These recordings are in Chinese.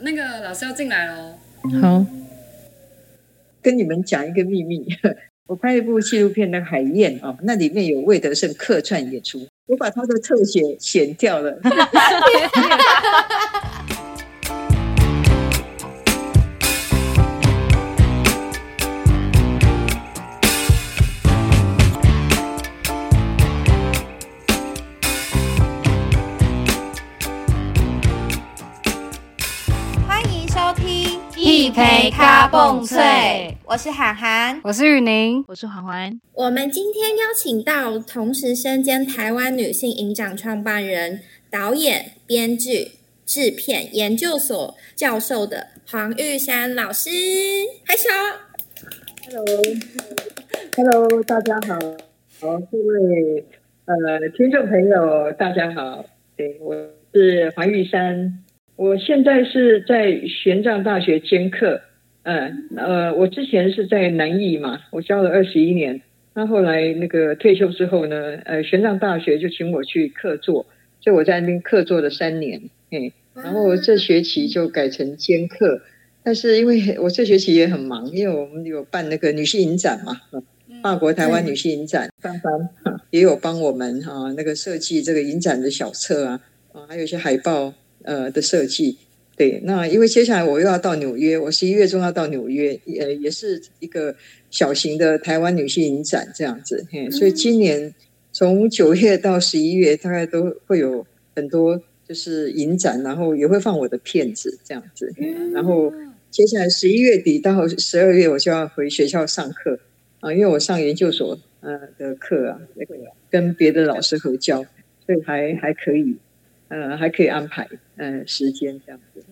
那个老师要进来喽。好，跟你们讲一个秘密，我拍一部纪录片的《海燕》啊，那里面有魏德胜客串演出，我把他的特写剪掉了。一杯咖蹦脆，我是涵涵。我是雨宁，我是环环。我们今天邀请到同时身兼台湾女性影展创办人、导演、编剧、制片研究所教授的黄玉山老师，害羞。Hello，Hello，大家好，好，各位呃听众朋友，大家好，对，我是黄玉山，我现在是在玄奘大学兼课，嗯呃，我之前是在南艺嘛，我教了二十一年，那后来那个退休之后呢，呃，玄奘大学就请我去客座，所以我在那边客座了三年，哎，然后这学期就改成兼课。但是因为我这学期也很忙，因为我们有办那个女性影展嘛，法国台湾女性影展，芳芳也有帮我们哈、那个设计这个影展的小册啊，啊还有一些海报呃的设计。对，那因为接下来我又要到纽约，我十一月中要到纽约，呃，也是一个小型的台湾女性影展这样子，嘿，所以今年从九月到十一月，大概都会有很多就是影展，然后也会放我的片子这样子，然后。接下来十一月底到十二月，我就要回学校上课啊，因为我上研究所呃的课啊，那个跟别的老师合教，所以还还可以，呃，还可以安排呃时间这样子。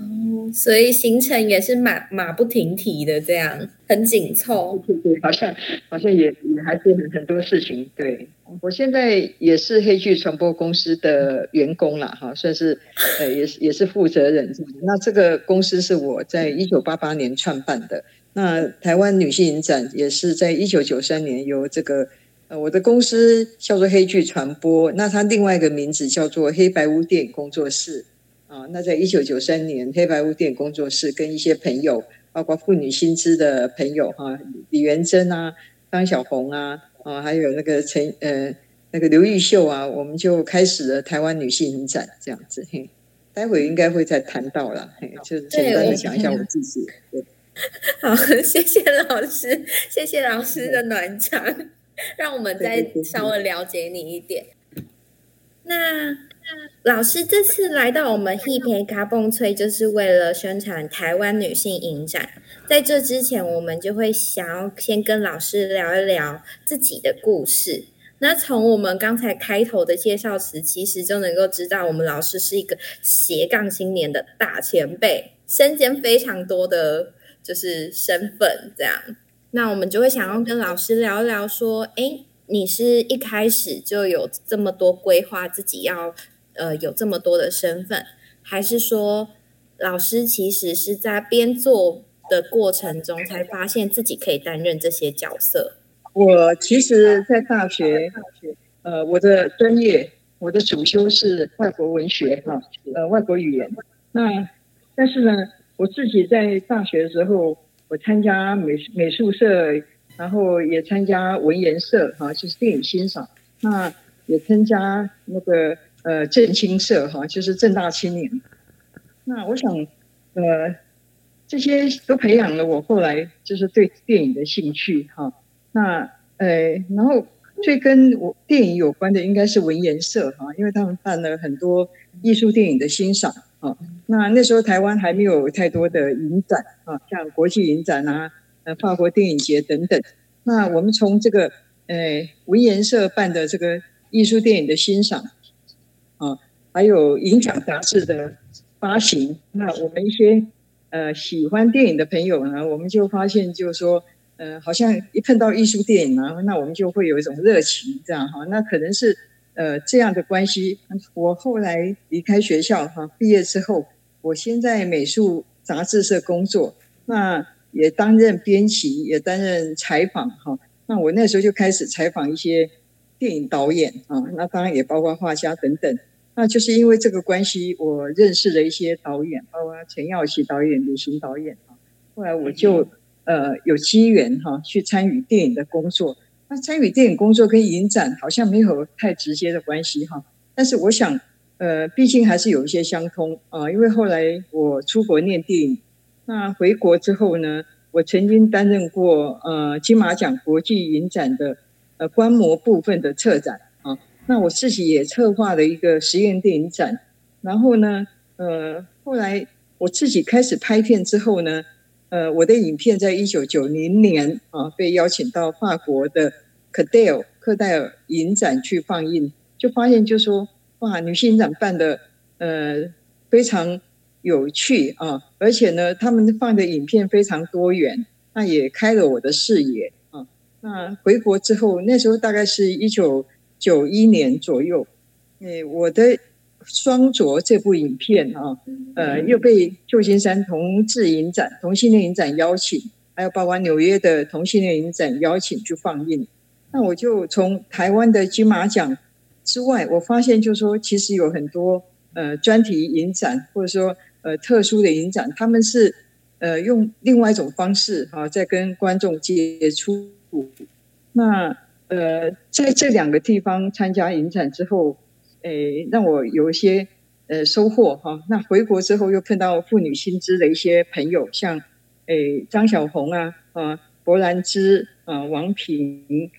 哦，所以行程也是马马不停蹄的，这样很紧凑。对对，好像好像也也还是很很多事情。对我现在也是黑剧传播公司的员工了，哈，算是呃也是也是负责人。那这个公司是我在一九八八年创办的。那台湾女性影展也是在一九九三年由这个呃我的公司叫做黑剧传播，那它另外一个名字叫做黑白屋电影工作室。啊，那在一九九三年，黑白屋电影工作室跟一些朋友，包括妇女新知的朋友哈，李元珍啊、张小红啊，啊，还有那个陈呃那个刘玉秀啊，我们就开始了台湾女性影展这样子。嘿，待会应该会再谈到了，嘿，就简单的讲一下我自己。对，好，谢谢老师，谢谢老师的暖场，让我们再稍微了解你一点。那老师这次来到我们 Hip 卡蹦脆，就是为了宣传台湾女性影展。在这之前，我们就会想要先跟老师聊一聊自己的故事。那从我们刚才开头的介绍时，其实就能够知道，我们老师是一个斜杠青年的大前辈，身兼非常多的就是身份。这样，那我们就会想要跟老师聊一聊，说，哎，你是一开始就有这么多规划，自己要。呃，有这么多的身份，还是说老师其实是在编作的过程中才发现自己可以担任这些角色？我其实，在大学，呃，我的专业，我的主修是外国文学哈，呃，外国语言。那但是呢，我自己在大学的时候，我参加美美术社，然后也参加文研社哈，就是电影欣赏。那也参加那个。呃，正青社哈，就是正大青年。那我想，呃，这些都培养了我后来就是对电影的兴趣哈。那呃，然后最跟我电影有关的应该是文研社哈，因为他们办了很多艺术电影的欣赏啊。那那时候台湾还没有太多的影展啊，像国际影展啊，呃，法国电影节等等。那我们从这个呃文研社办的这个艺术电影的欣赏。啊，还有影响杂志的发行，那我们一些呃喜欢电影的朋友呢，我们就发现就是说，呃，好像一碰到艺术电影啊，那我们就会有一种热情，这样哈。那可能是呃这样的关系。我后来离开学校哈，毕业之后，我先在美术杂志社工作，那也担任编辑，也担任采访哈。那我那时候就开始采访一些电影导演啊，那当然也包括画家等等。那就是因为这个关系，我认识了一些导演，包括陈耀琪导演、李行导演啊。后来我就呃有机缘哈去参与电影的工作。那参与电影工作跟影展好像没有太直接的关系哈，但是我想呃毕竟还是有一些相通啊，因为后来我出国念电影，那回国之后呢，我曾经担任过呃金马奖国际影展的呃观摩部分的策展啊，那我自己也策划了一个实验电影展，然后呢呃后来我自己开始拍片之后呢。呃，我的影片在一九九零年啊被邀请到法国的克戴尔克戴尔影展去放映，就发现就说哇，女性影展办的呃非常有趣啊，而且呢，他们放的影片非常多元，那也开了我的视野啊。那回国之后，那时候大概是一九九一年左右，诶，我的。双卓这部影片啊，呃，又被旧金山同志影展、同性恋影展邀请，还有包括纽约的同性恋影展邀请去放映。那我就从台湾的金马奖之外，我发现就是说，其实有很多呃专题影展，或者说呃特殊的影展，他们是呃用另外一种方式哈，在跟观众接触。那呃在这两个地方参加影展之后。诶，让我有一些呃收获哈。那回国之后又碰到妇女新知的一些朋友，像诶张小红啊啊柏兰芝啊王平，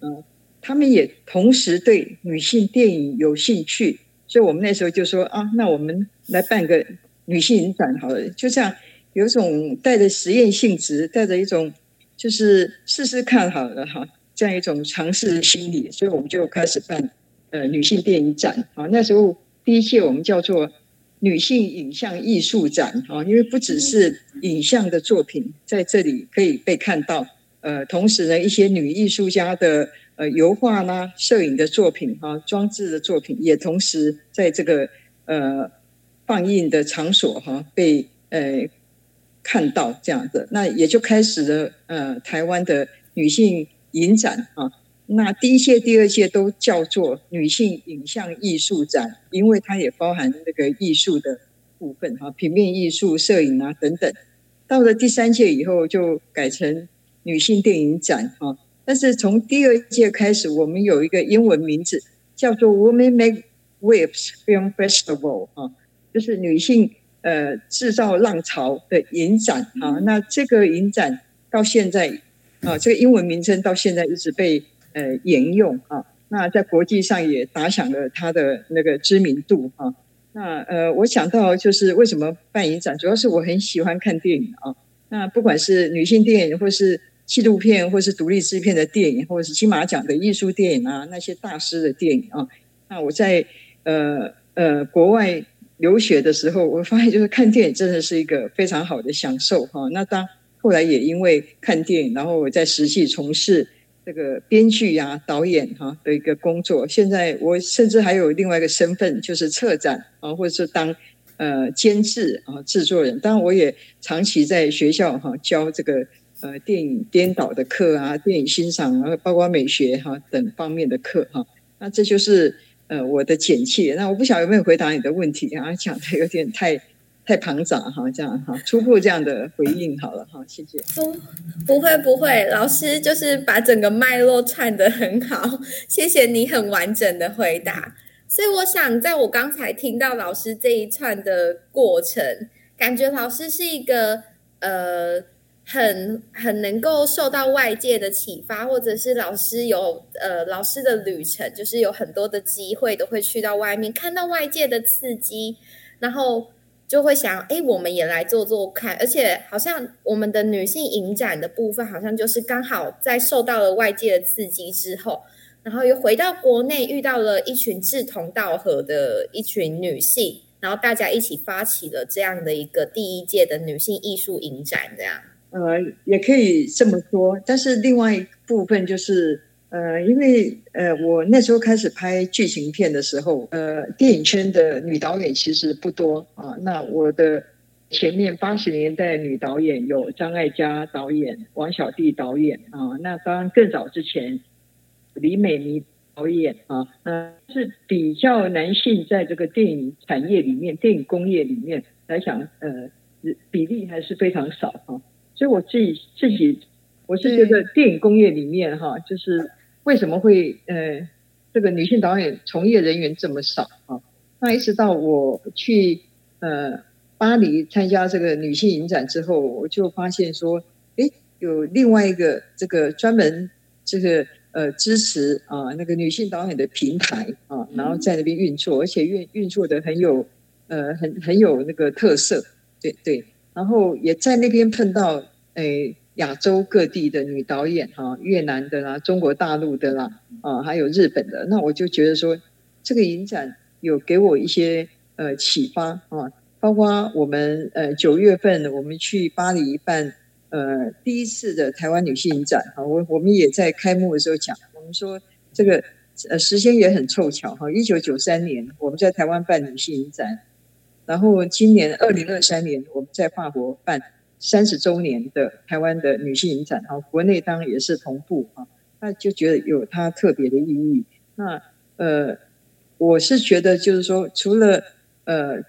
嗯，他们也同时对女性电影有兴趣，所以我们那时候就说啊，那我们来办个女性影展好了。就这样，有种带着实验性质，带着一种就是试试看好了哈，这样一种尝试心理，所以我们就开始办。呃，女性电影展。啊，那时候第一届我们叫做女性影像艺术展。啊，因为不只是影像的作品在这里可以被看到，呃，同时呢，一些女艺术家的呃油画啦、摄影的作品哈、装置的作品，也同时在这个呃放映的场所哈被呃看到这样子，那也就开始了呃台湾的女性影展啊。那第一届、第二届都叫做女性影像艺术展，因为它也包含那个艺术的部分哈，平面艺术、摄影啊等等。到了第三届以后，就改成女性电影展哈。但是从第二届开始，我们有一个英文名字叫做 Women Make Waves Film Festival 啊，就是女性呃制造浪潮的影展啊。那这个影展到现在啊，这个英文名称到现在一直被。呃，沿用啊，那在国际上也打响了它的那个知名度啊。那呃，我想到就是为什么办影展，主要是我很喜欢看电影啊。那不管是女性电影，或是纪录片，或是独立制片的电影，或者是金马奖的艺术电影啊，那些大师的电影啊。那我在呃呃国外留学的时候，我发现就是看电影真的是一个非常好的享受哈。那当后来也因为看电影，然后我在实际从事。这个编剧呀、导演哈的一个工作，现在我甚至还有另外一个身份，就是策展啊，或者是当呃监制啊、制作人。当然，我也长期在学校哈教这个呃电影编导的课啊、电影欣赏啊，包括美学哈等方面的课哈。那这就是呃我的简介。那我不晓得有没有回答你的问题啊？讲的有点太。太庞杂哈，这样哈，初步这样的回应好了哈，谢谢。不，不会不会，老师就是把整个脉络串得很好，谢谢你很完整的回答。所以我想，在我刚才听到老师这一串的过程，感觉老师是一个呃，很很能够受到外界的启发，或者是老师有呃老师的旅程，就是有很多的机会都会去到外面，看到外界的刺激，然后。就会想，哎，我们也来做做看，而且好像我们的女性影展的部分，好像就是刚好在受到了外界的刺激之后，然后又回到国内，遇到了一群志同道合的一群女性，然后大家一起发起了这样的一个第一届的女性艺术影展，这样。呃，也可以这么说，但是另外一部分就是。呃，因为呃，我那时候开始拍剧情片的时候，呃，电影圈的女导演其实不多啊。那我的前面八十年代女导演有张艾嘉导演、王小棣导演啊。那当然更早之前，李美妮导演啊，嗯，是比较男性在这个电影产业里面、电影工业里面来讲，呃，比例还是非常少哈。所以我自己自己，我是觉得电影工业里面哈，就是为什么会呃，这个女性导演从业人员这么少啊？那一直到我去呃巴黎参加这个女性影展之后，我就发现说，哎，有另外一个这个专门这个。呃，支持啊，那个女性导演的平台啊，然后在那边运作，而且运运作的很有呃，很很有那个特色，对对。然后也在那边碰到诶亚洲各地的女导演哈，越南的啦，中国大陆的啦，啊，还有日本的。那我就觉得说，这个影展有给我一些呃启发啊，包括我们呃九月份我们去巴黎办。呃，第一次的台湾女性影展哈，我我们也在开幕的时候讲，我们说这个呃时间也很凑巧哈，一九九三年我们在台湾办女性影展，然后今年二零二三年我们在法国办三十周年的台湾的女性影展，哈，国内当然也是同步啊，那就觉得有它特别的意义。那呃，我是觉得就是说，除了呃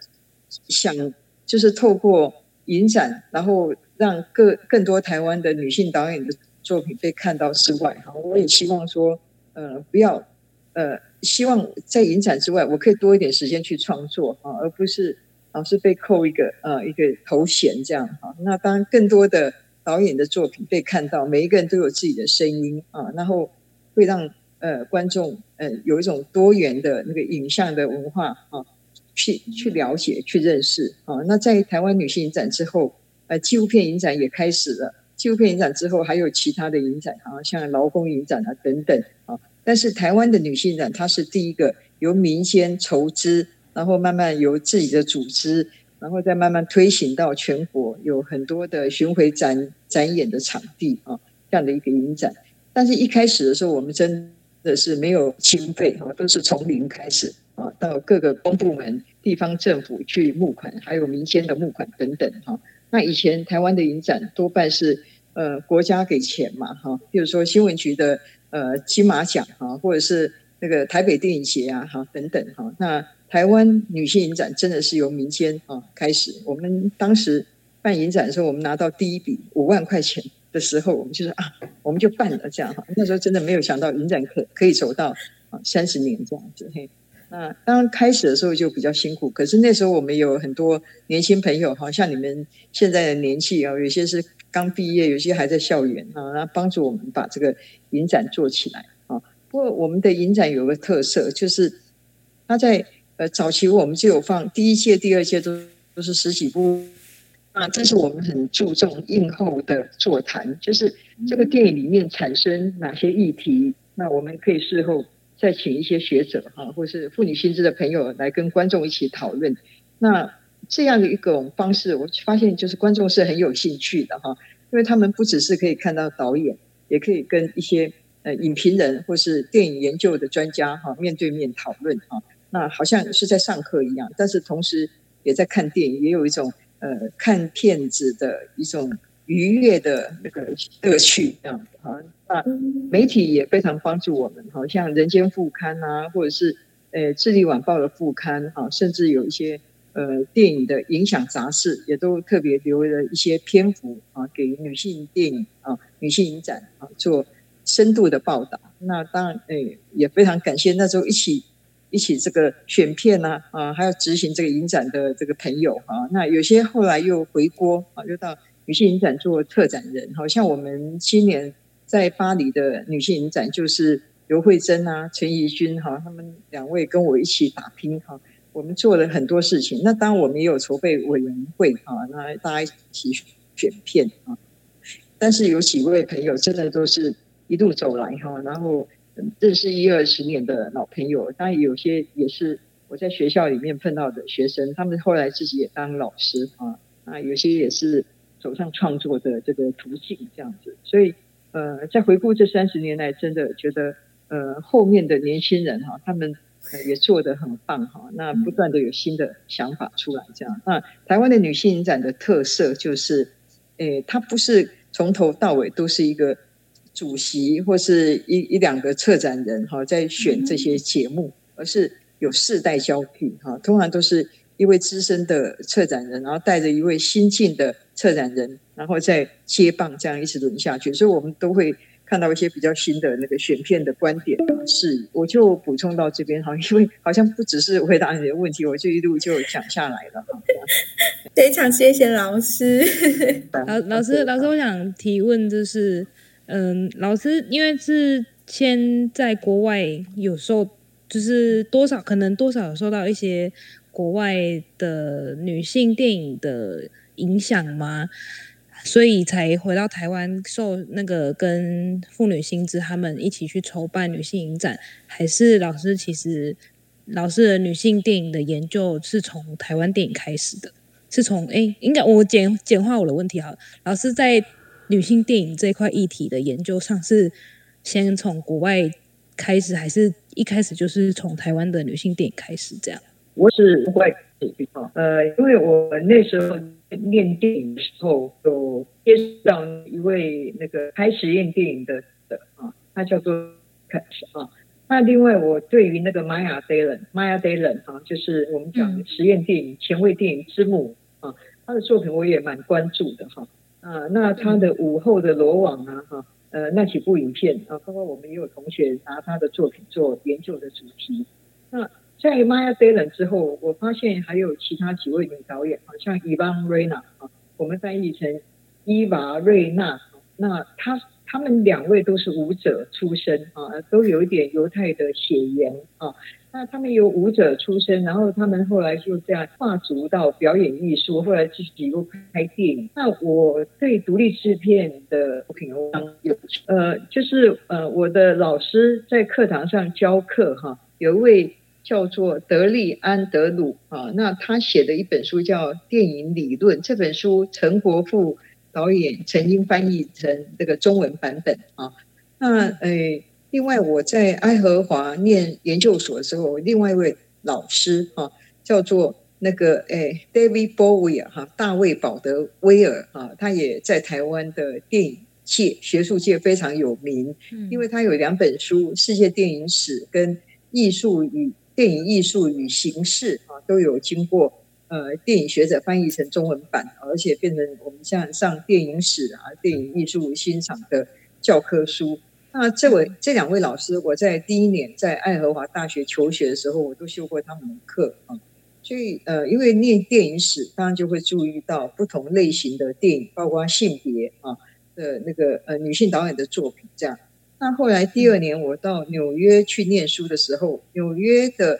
想就是透过影展，然后让更更多台湾的女性导演的作品被看到之外，哈，我也希望说，呃，不要，呃，希望在影展之外，我可以多一点时间去创作，哈，而不是老是被扣一个呃一个头衔这样，哈。那当更多的导演的作品被看到，每一个人都有自己的声音啊，然后会让呃观众呃有一种多元的那个影像的文化啊，去去了解、去认识啊。那在台湾女性影展之后。呃，纪录片影展也开始了。纪录片影展之后，还有其他的影展啊，像劳工影展啊等等啊。但是台湾的女性展，它是第一个由民间筹资，然后慢慢由自己的组织，然后再慢慢推行到全国，有很多的巡回展展演的场地啊，这样的一个影展。但是一开始的时候，我们真的是没有经费啊，都是从零开始啊，到各个公部门、地方政府去募款，还有民间的募款等等哈。那以前台湾的影展多半是呃国家给钱嘛哈，比如说新闻局的呃金马奖哈，或者是那个台北电影节啊哈等等哈。那台湾女性影展真的是由民间啊开始。我们当时办影展的时候，我们拿到第一笔五万块钱的时候，我们就说啊，我们就办了这样哈。那时候真的没有想到影展可可以走到啊三十年这样子嘿。那刚开始的时候就比较辛苦，可是那时候我们有很多年轻朋友，好像你们现在的年纪啊，有些是刚毕业，有些还在校园啊，然后帮助我们把这个影展做起来啊。不过我们的影展有个特色，就是它在呃早期我们就有放第一届、第二届都都是十几部啊，但是我们很注重映后的座谈，就是这个电影里面产生哪些议题，那我们可以事后。再请一些学者哈，或是妇女心知的朋友来跟观众一起讨论。那这样的一种方式，我发现就是观众是很有兴趣的哈，因为他们不只是可以看到导演，也可以跟一些呃影评人或是电影研究的专家哈面对面讨论哈。那好像是在上课一样，但是同时也在看电影，也有一种呃看片子的一种。愉悦的那个乐趣这样子哈，那媒体也非常帮助我们，好像《人间副刊》啊，或者是呃《智利晚报》的副刊啊，甚至有一些呃电影的影响杂志，也都特别留了一些篇幅啊，给女性电影啊、女性影展啊做深度的报道。那当然，诶也非常感谢那时候一起一起这个选片呐啊，还有执行这个影展的这个朋友啊。那有些后来又回国啊，又到。女性影展做策展人，好像我们今年在巴黎的女性影展，就是刘慧珍啊、陈怡君哈，他们两位跟我一起打拼哈。我们做了很多事情，那当然我们也有筹备委员会啊，那大家一起选片啊。但是有几位朋友真的都是一路走来哈，然后认识一二十年的老朋友，当然有些也是我在学校里面碰到的学生，他们后来自己也当老师啊，那有些也是。走上创作的这个途径，这样子，所以呃，在回顾这三十年来，真的觉得呃，后面的年轻人哈，他们呃也做得很棒哈，那不断的有新的想法出来，这样。那台湾的女性影展的特色就是，诶，它不是从头到尾都是一个主席或是一一两个策展人哈在选这些节目，而是有世代交替哈，通常都是一位资深的策展人，然后带着一位新进的策展人，然后再接棒这样一直轮下去，所以我们都会。看到一些比较新的那个选片的观点，是我就补充到这边哈，因为好像不只是回答你的问题，我就一路就讲下来了。非常谢谢老师。老老师老师，我想提问就是，嗯，老师因为是先在国外有受，就是多少可能多少有受到一些国外的女性电影的影响吗？所以才回到台湾，受那个跟妇女薪资他们一起去筹办女性影展，还是老师其实老师的女性电影的研究是从台湾电影开始的，是从哎，应该我简简化我的问题好，老师在女性电影这块议题的研究上是先从国外开始，还是一开始就是从台湾的女性电影开始这样？我是外呃，因为我那时候。念电影的时候，有接触到一位那个拍实验电影的的啊，他叫做啊。那另外，我对于那个 Maya Dillon，Maya Dillon 啊，就是我们讲实验电影、前卫电影之母啊，他的作品我也蛮关注的哈。啊，啊那他的午后的罗网啊，哈，呃，那几部影片啊，包括我们也有同学拿他的作品做研究的主题。那在 Maya d a l a n 之后，我发现还有其他几位女导演，好像 Ivan Rena 啊，我们翻译成伊娃瑞娜。那她他们两位都是舞者出身啊，都有一点犹太的血缘啊。那他们有舞者出身，然后他们后来就这样跨足到表演艺术，后来自己又拍电影。那我对独立制片的作品有呃，就是呃，我的老师在课堂上教课哈，有一位。叫做德利安德鲁啊，那他写的一本书叫《电影理论》，这本书陈国富导演曾经翻译成这个中文版本啊。那诶，另外我在爱荷华念研究所的时候，另外一位老师啊，叫做那个诶 David Bowie 哈，大卫保德威尔啊，他也在台湾的电影界、学术界非常有名，因为他有两本书《世界电影史》跟《艺术与》。电影艺术与形式啊，都有经过呃电影学者翻译成中文版，而且变成我们像上电影史啊、电影艺术欣赏的教科书。那这位这两位老师，我在第一年在爱荷华大学求学的时候，我都修过他们的课啊。所以呃，因为念电影史，当然就会注意到不同类型的电影，包括性别啊的那个呃女性导演的作品这样。那后来第二年我到纽约去念书的时候，纽约的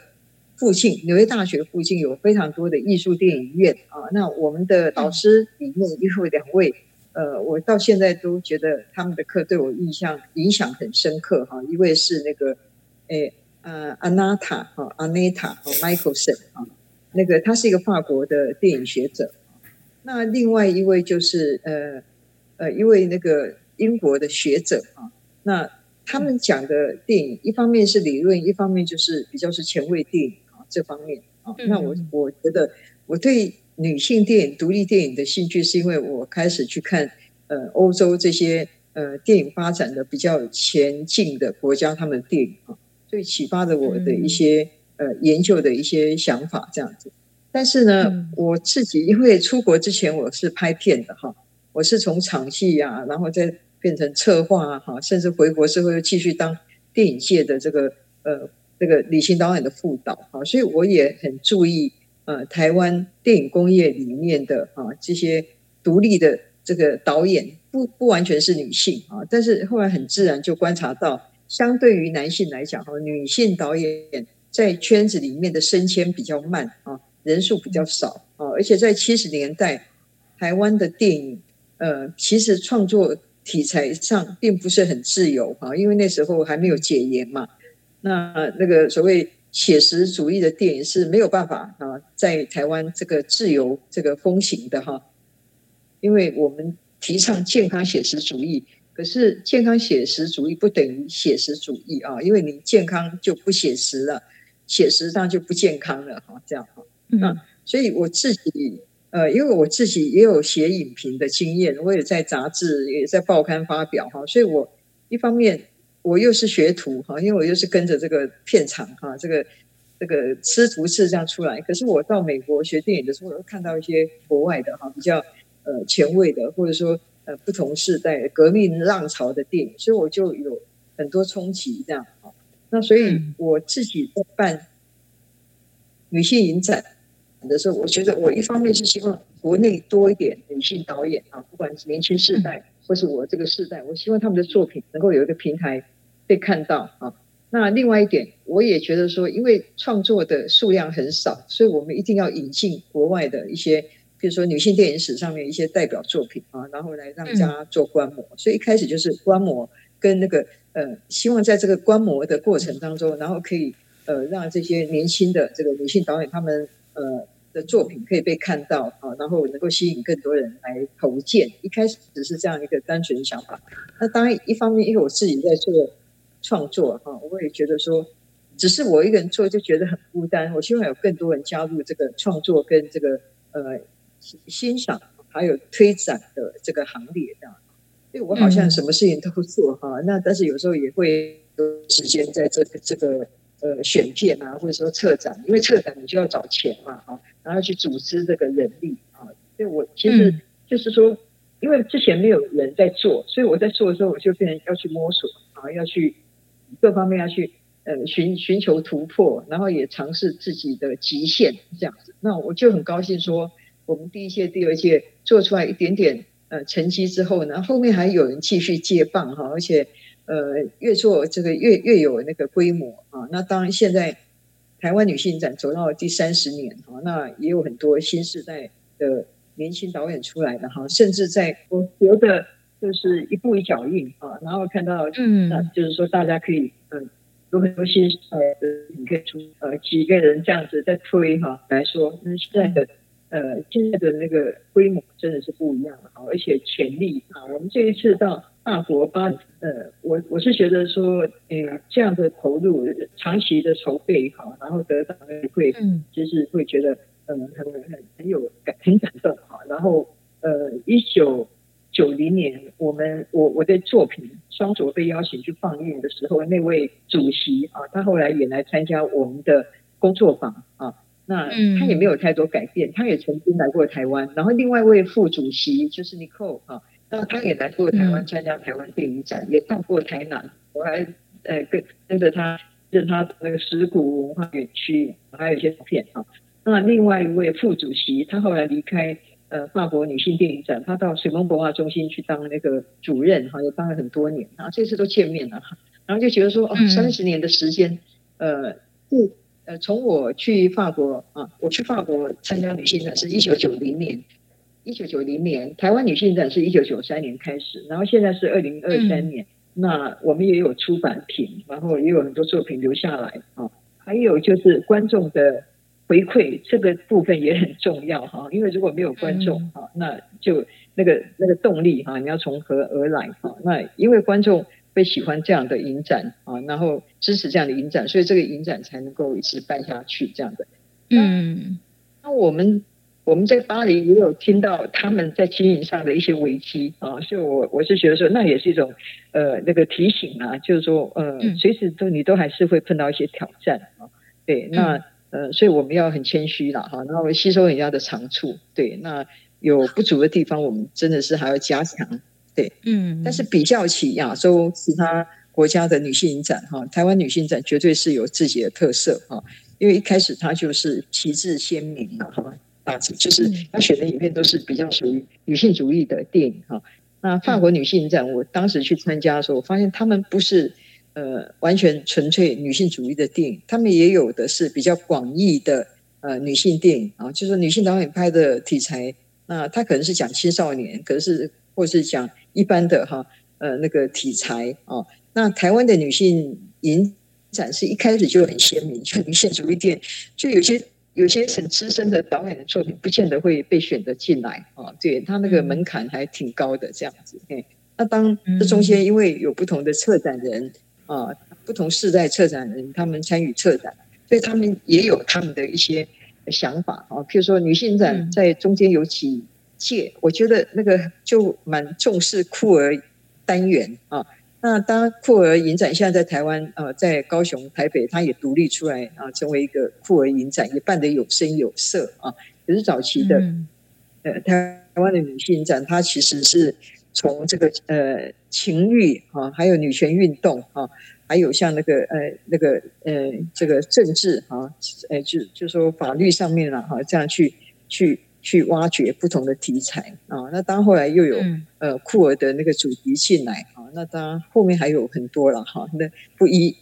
附近，纽约大学附近有非常多的艺术电影院啊。那我们的导师里面有两位，呃，我到现在都觉得他们的课对我印象影响很深刻哈。一位是那个，诶，呃，阿娜塔哈，阿内塔和 Michaelson 啊，那个他是一个法国的电影学者。那另外一位就是呃呃一位那个英国的学者啊。那他们讲的电影，一方面是理论，一方面就是比较是前卫电影啊这方面啊。那我我觉得我对女性电影、独立电影的兴趣，是因为我开始去看呃欧洲这些呃电影发展的比较前进的国家他们的电影啊，所以启发了我的一些呃研究的一些想法这样子。但是呢，我自己因为出国之前我是拍片的哈，我是从场戏呀，然后再。变成策划啊，哈，甚至回国之后又继续当电影界的这个呃这个旅行导演的副导啊，所以我也很注意呃台湾电影工业里面的啊这些独立的这个导演，不不完全是女性啊，但是后来很自然就观察到，相对于男性来讲哈，女性导演在圈子里面的升迁比较慢啊，人数比较少啊，而且在七十年代台湾的电影呃其实创作。题材上并不是很自由哈，因为那时候还没有解严嘛。那那个所谓写实主义的电影是没有办法啊，在台湾这个自由这个风行的哈。因为我们提倡健康写实主义，可是健康写实主义不等于写实主义啊，因为你健康就不写实了，写实上就不健康了哈，这样哈。那所以我自己。呃，因为我自己也有写影评的经验，我也在杂志、也在报刊发表哈，所以我一方面我又是学徒哈，因为我又是跟着这个片场哈，这个这个师徒制这样出来。可是我到美国学电影的时候，我看到一些国外的哈比较呃前卫的，或者说呃不同时代革命浪潮的电影，所以我就有很多冲击这样哈。那所以我自己在办女性影展的时候，我觉得我一方面是希望国内多一点女性导演啊，不管是年轻世代。或是我这个世代，我希望他们的作品能够有一个平台被看到啊。那另外一点，我也觉得说，因为创作的数量很少，所以我们一定要引进国外的一些，比如说女性电影史上面一些代表作品啊，然后来让大家做观摩。所以一开始就是观摩跟那个呃，希望在这个观摩的过程当中，然后可以呃让这些年轻的这个女性导演他们呃。的作品可以被看到啊，然后能够吸引更多人来投件。一开始只是这样一个单纯的想法。那当然，一方面因为我自己在做创作哈，我也觉得说，只是我一个人做就觉得很孤单。我希望有更多人加入这个创作跟这个呃欣赏还有推展的这个行列这样。所以我好像什么事情都做哈，那但是有时候也会有时间在这个这个呃选片啊，或者说策展，因为策展你就要找钱嘛哈。然后去组织这个人力啊，所以我其实就是说，因为之前没有人在做，所以我在做的时候，我就变成要去摸索啊，要去各方面要去呃寻寻求突破，然后也尝试自己的极限这样子。那我就很高兴说，我们第一届、第二届做出来一点点呃成绩之后呢，后面还有人继续接棒哈，而且呃越做这个越越有那个规模啊。那当然现在。台湾女性展走到第三十年哈，那也有很多新时代的年轻导演出来的哈，甚至在我觉得就是一步一脚印啊，然后看到嗯，就是说大家可以嗯有很多新呃你可以出呃几个人这样子在推哈来说，那现在的呃现在的那个规模真的是不一样而且潜力啊，我们这一次到。大国巴呃，我我是觉得说，呃，这样的投入，长期的筹备好，然后得到会，嗯，就是会觉得，嗯，很很很有感，很感动哈。然后，呃，一九九零年，我们我我的作品《双卓》被邀请去放映的时候，那位主席啊，他后来也来参加我们的工作坊啊，那他也没有太多改变，他也曾经来过台湾。然后另外一位副主席就是 Nicole 啊。那他也来过台湾参加台湾电影展，也到过台南。我还呃跟跟着他，跟他那个石鼓文化园区，还有一些照片啊。那另外一位副主席，他后来离开呃法国女性电影展，他到水梦文化中心去当那个主任哈，也当了很多年然后。这次都见面了，然后就觉得说哦，三十年的时间，呃，就呃从我去法国啊，我去法国参加女性展是一九九零年。一九九零年，台湾女性展是一九九三年开始，然后现在是二零二三年。那我们也有出版品，然后也有很多作品留下来啊。还有就是观众的回馈，这个部分也很重要哈。因为如果没有观众哈，那就那个那个动力哈，你要从何而来哈？那因为观众会喜欢这样的影展啊，然后支持这样的影展，所以这个影展才能够一直办下去这样的。嗯，那我们。我们在巴黎也有听到他们在经营上的一些危机啊，所以我我是觉得说，那也是一种呃那个提醒啊，就是说呃，随时都你都还是会碰到一些挑战啊，对，那呃，所以我们要很谦虚了哈，然后吸收人家的长处，对，那有不足的地方，我们真的是还要加强，对，嗯，但是比较起亚洲其他国家的女性影展哈，台湾女性展绝对是有自己的特色哈，因为一开始它就是旗帜鲜明的哈。就是它选的影片都是比较属于女性主义的电影哈。那法国女性展，我当时去参加的时候，我发现他们不是呃完全纯粹女性主义的电影，他们也有的是比较广义的呃女性电影啊，就是女性导演拍的题材。那他可能是讲青少年，可能是或是讲一般的哈呃那个题材啊。那台湾的女性影展是一开始就很鲜明，就女性主义电影，就有些。有些很资深的导演的作品，不见得会被选择进来啊。对他那个门槛还挺高的，这样子。嘿，那当这中间因为有不同的策展人啊，不同世代策展人，他们参与策展，所以他们也有他们的一些想法啊。譬如说，女性展在中间有几届，我觉得那个就蛮重视酷儿单元啊。那当酷儿影展现在在台湾，呃，在高雄、台北，它也独立出来啊，成为一个酷儿影展，也办得有声有色啊。可是早期的，呃，台湾的女性展，它其实是从这个呃情欲啊，还有女权运动啊，还有像那个呃那个呃这个政治啊，呃就就说法律上面了哈，这样去去。去挖掘不同的题材啊，那当然后来又有呃酷儿的那个主题进来啊，那当然后面还有很多了哈，那不一，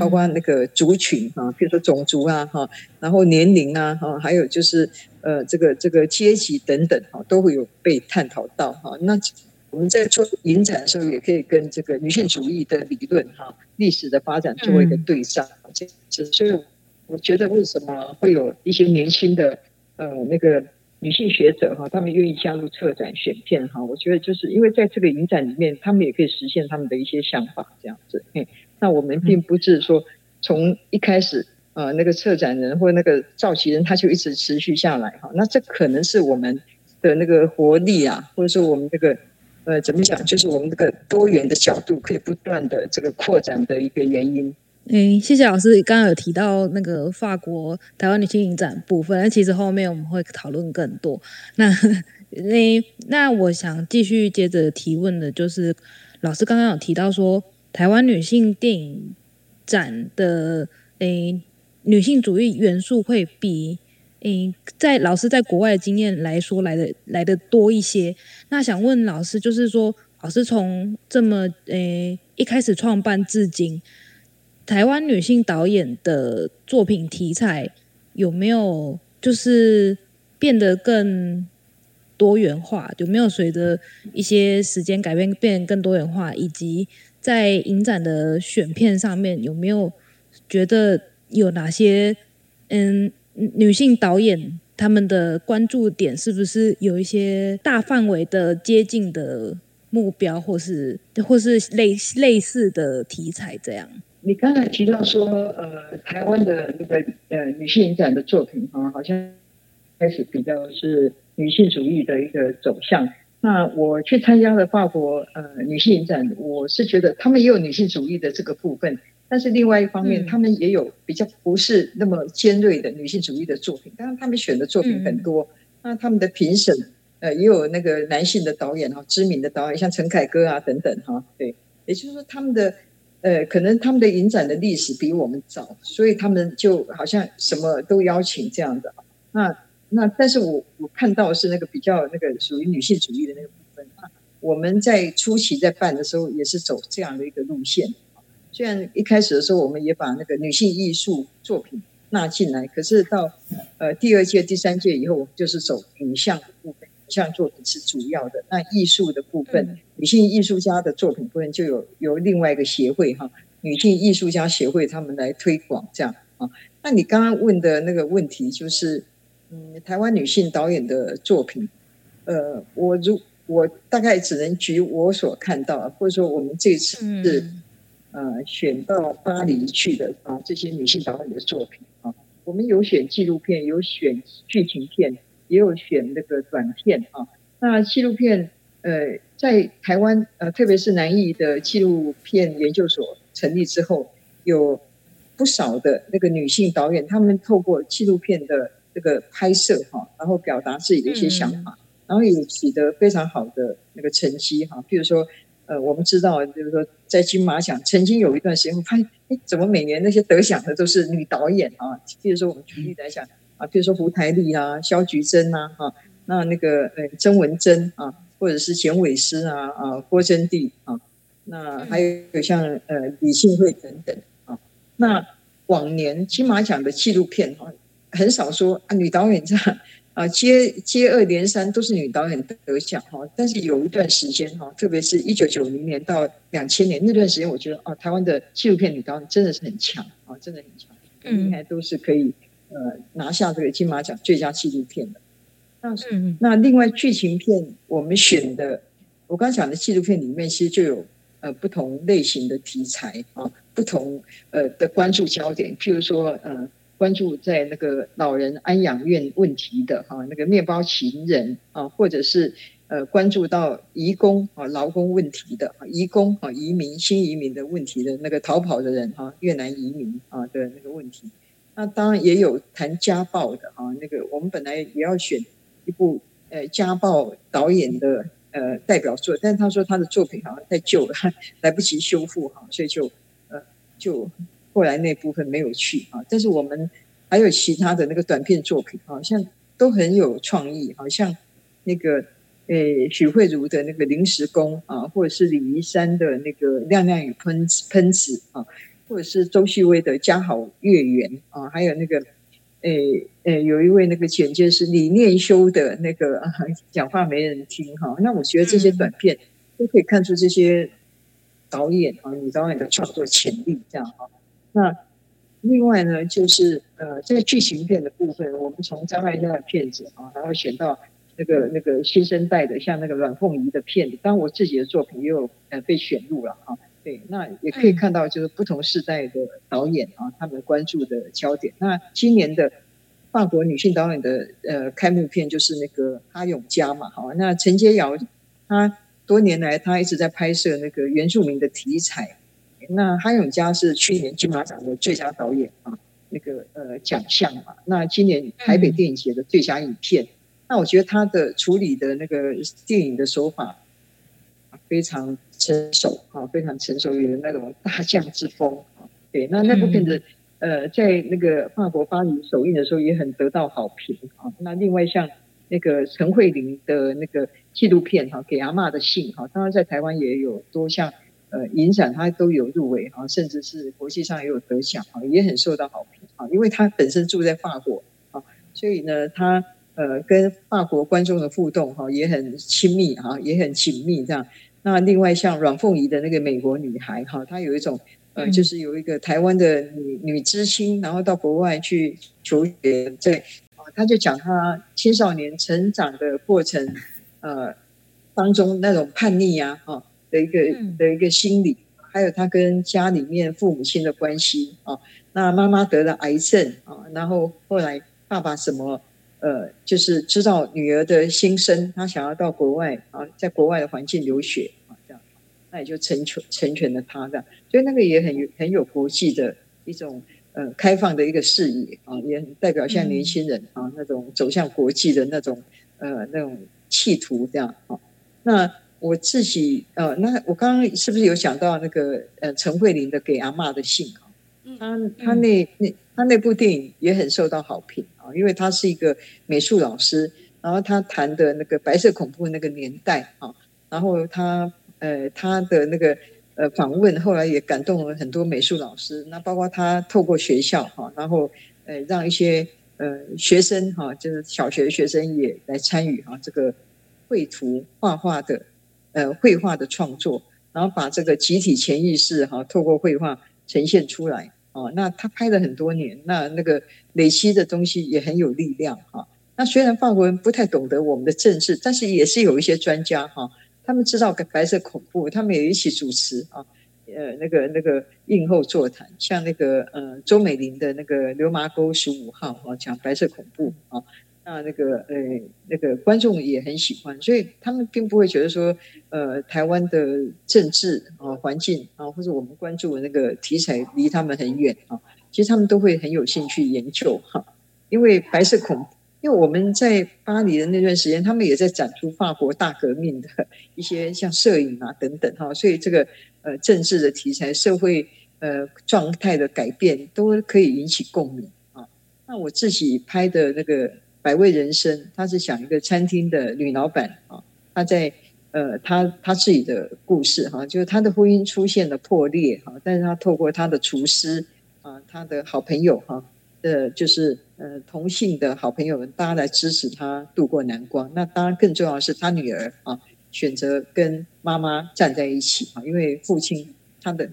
包括那个族群啊，比如说种族啊哈，然后年龄啊哈，还有就是呃这个这个阶级等等哈，都会有被探讨到哈。那我们在做影展的时候，也可以跟这个女性主义的理论哈、历史的发展做一个对照。这所以我觉得为什么会有一些年轻的呃那个。女性学者哈，他们愿意加入策展选片哈，我觉得就是因为在这个影展里面，他们也可以实现他们的一些想法这样子。嘿，那我们并不是说从一开始呃那个策展人或那个召集人他就一直持续下来哈，那这可能是我们的那个活力啊，或者说我们这个呃怎么讲，就是我们这个多元的角度可以不断的这个扩展的一个原因。诶，谢谢老师。刚刚有提到那个法国台湾女性影展部分，那其实后面我们会讨论更多。那那那我想继续接着提问的，就是老师刚刚有提到说，台湾女性电影展的诶女性主义元素会比诶在老师在国外的经验来说来的来的多一些。那想问老师，就是说老师从这么诶一开始创办至今。台湾女性导演的作品题材有没有就是变得更多元化？有没有随着一些时间改变变更多元化？以及在影展的选片上面有没有觉得有哪些嗯女性导演他们的关注点是不是有一些大范围的接近的目标，或是或是类类似的题材这样？你刚才提到说，呃，台湾的那个呃女性影展的作品哈，好像开始比较是女性主义的一个走向。那我去参加了法国呃女性影展，我是觉得他们也有女性主义的这个部分，但是另外一方面，他们也有比较不是那么尖锐的女性主义的作品。当然，他们选的作品很多，那他们的评审呃也有那个男性的导演哈，知名的导演像陈凯歌啊等等哈，对，也就是说他们的。呃，可能他们的影展的历史比我们早，所以他们就好像什么都邀请这样的。那那，但是我我看到是那个比较那个属于女性主义的那个部分。那我们在初期在办的时候也是走这样的一个路线。虽然一开始的时候我们也把那个女性艺术作品纳进来，可是到呃第二届、第三届以后，就是走影像的部分。影像作品是主要的，那艺术的部分，女性艺术家的作品部分就有由另外一个协会哈，女性艺术家协会他们来推广这样啊。那你刚刚问的那个问题就是，嗯，台湾女性导演的作品，呃，我如我大概只能举我所看到，或者说我们这次是呃选到巴黎去的啊，这些女性导演的作品啊，我们有选纪录片，有选剧情片。也有选那个短片啊，那纪录片呃，在台湾呃，特别是南艺的纪录片研究所成立之后，有不少的那个女性导演，她们透过纪录片的这个拍摄哈，然后表达自己的一些想法，然后也取得非常好的那个成绩哈。譬如说呃，我们知道就是说在金马奖曾经有一段时间，我发现哎，怎么每年那些得奖的都是女导演啊？比如说我们举例来讲。啊，比如说胡台丽啊、萧菊珍啊，哈，那那个呃曾文珍啊，或者是简伟诗啊、啊郭珍娣啊，那还有像呃李信惠等等啊。那往年金马奖的纪录片哈，很少说啊女导演这样啊接接二连三都是女导演得奖哈。但是有一段时间哈，特别是一九九零年到两千年那段时间，我觉得啊台湾的纪录片女导演真的是很强啊，真的很强，应该都是可以。呃，拿下这个金马奖最佳纪录片的，那那另外剧情片我们选的，我刚讲的纪录片里面其实就有呃不同类型的题材啊，不同呃的关注焦点，譬如说呃关注在那个老人安养院问题的哈，那个面包情人啊，或者是呃关注到移工啊、劳工问题的啊、移工啊、移民新移民的问题的那个逃跑的人哈、越南移民啊的那个问题。那当然也有谈家暴的啊，那个我们本来也要选一部呃家暴导演的呃代表作，但他说他的作品好像太旧了，来不及修复哈，所以就呃就后来那部分没有去啊。但是我们还有其他的那个短片作品，好像都很有创意，好像那个诶许慧茹的那个临时工啊，或者是李怡山的那个亮亮与喷喷子啊。或者是周旭威的家好月圆啊，还有那个，诶诶，有一位那个简介是李念修的那个 讲话没人听哈。那我觉得这些短片都可以看出这些导演啊，女导演的创作潜力这样哈。那另外呢，就是呃，在剧情片的部分，我们从张艾嘉的片子啊，然后选到那个那个新生代的，像那个阮凤仪的片子，当然我自己的作品也有呃被选入了哈。对，那也可以看到，就是不同时代的导演啊，他们关注的焦点。那今年的法国女性导演的呃开幕片就是那个哈永嘉嘛，好，那陈洁瑶她多年来她一直在拍摄那个原住民的题材。那哈永嘉是去年金马奖的最佳导演啊，那个呃奖项嘛。那今年台北电影节的最佳影片，那我觉得他的处理的那个电影的手法。非常成熟啊，非常成熟，有那种大将之风啊。对，那那部片子，呃，在那个法国巴黎首映的时候也很得到好评啊。那另外像那个陈慧琳的那个纪录片哈，给阿妈的信哈，当然在台湾也有多项呃影展，他都有入围啊，甚至是国际上也有得奖啊，也很受到好评啊。因为他本身住在法国啊，所以呢，他呃跟法国观众的互动哈也很亲密啊，也很紧密这样。那另外像阮凤仪的那个美国女孩哈，她有一种呃，就是有一个台湾的女女知青，然后到国外去求学，对啊，她就讲她青少年成长的过程，呃当中那种叛逆呀，哈的一个的一个心理，还有他跟家里面父母亲的关系啊，那妈妈得了癌症啊，然后后来爸爸什么。呃，就是知道女儿的心声，他想要到国外啊，在国外的环境留学啊，这样，那也就成全成全了他的，所以那个也很有很有国际的一种呃开放的一个视野啊，也很代表像年轻人啊那种走向国际的那种呃那种企图这样啊。那我自己呃，那我刚刚是不是有讲到那个呃陈慧琳的给阿妈的信啊？他他那那他那部电影也很受到好评。啊，因为他是一个美术老师，然后他谈的那个白色恐怖那个年代啊，然后他呃他的那个呃访问，后来也感动了很多美术老师。那包括他透过学校哈，然后呃让一些呃学生哈，就是小学学生也来参与哈这个绘图画画的呃绘画的创作，然后把这个集体潜意识哈透过绘画呈现出来。哦，那他拍了很多年，那那个累积的东西也很有力量哈。那虽然法国人不太懂得我们的政治，但是也是有一些专家哈，他们知道白色恐怖，他们也一起主持啊，呃，那个那个映后座谈，像那个呃周美玲的那个流麻沟十五号啊，讲白色恐怖啊。那那个呃，那个观众也很喜欢，所以他们并不会觉得说，呃，台湾的政治啊、环境啊，或者我们关注的那个题材离他们很远啊。其实他们都会很有兴趣研究哈，因为白色恐，因为我们在巴黎的那段时间，他们也在展出法国大革命的 一些像摄影啊等等哈，所以这个呃政治的题材、社会呃状态的改变都可以引起共鸣啊。那我自己拍的那个。百味人生，他是讲一个餐厅的女老板啊，她在呃，她她自己的故事哈，就是她的婚姻出现了破裂哈，但是她透过她的厨师啊，她的好朋友哈，呃，就是呃同性的好朋友们，大家来支持她度过难关。那当然更重要的是她女儿啊，选择跟妈妈站在一起啊，因为父亲他的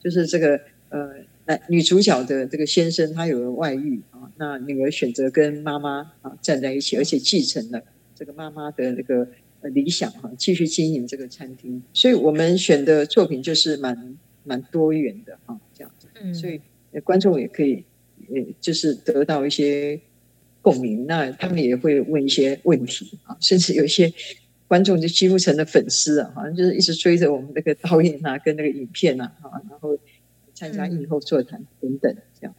就是这个呃。男女主角的这个先生，他有了外遇，那女儿选择跟妈妈啊站在一起，而且继承了这个妈妈的那个理想哈，继续经营这个餐厅。所以我们选的作品就是蛮蛮多元的哈，这样子，所以观众也可以，呃，就是得到一些共鸣。那他们也会问一些问题啊，甚至有一些观众就几乎成了粉丝啊，好像就是一直追着我们那个导演啊，跟那个影片啊，啊，然后参加影后座谈等等这样。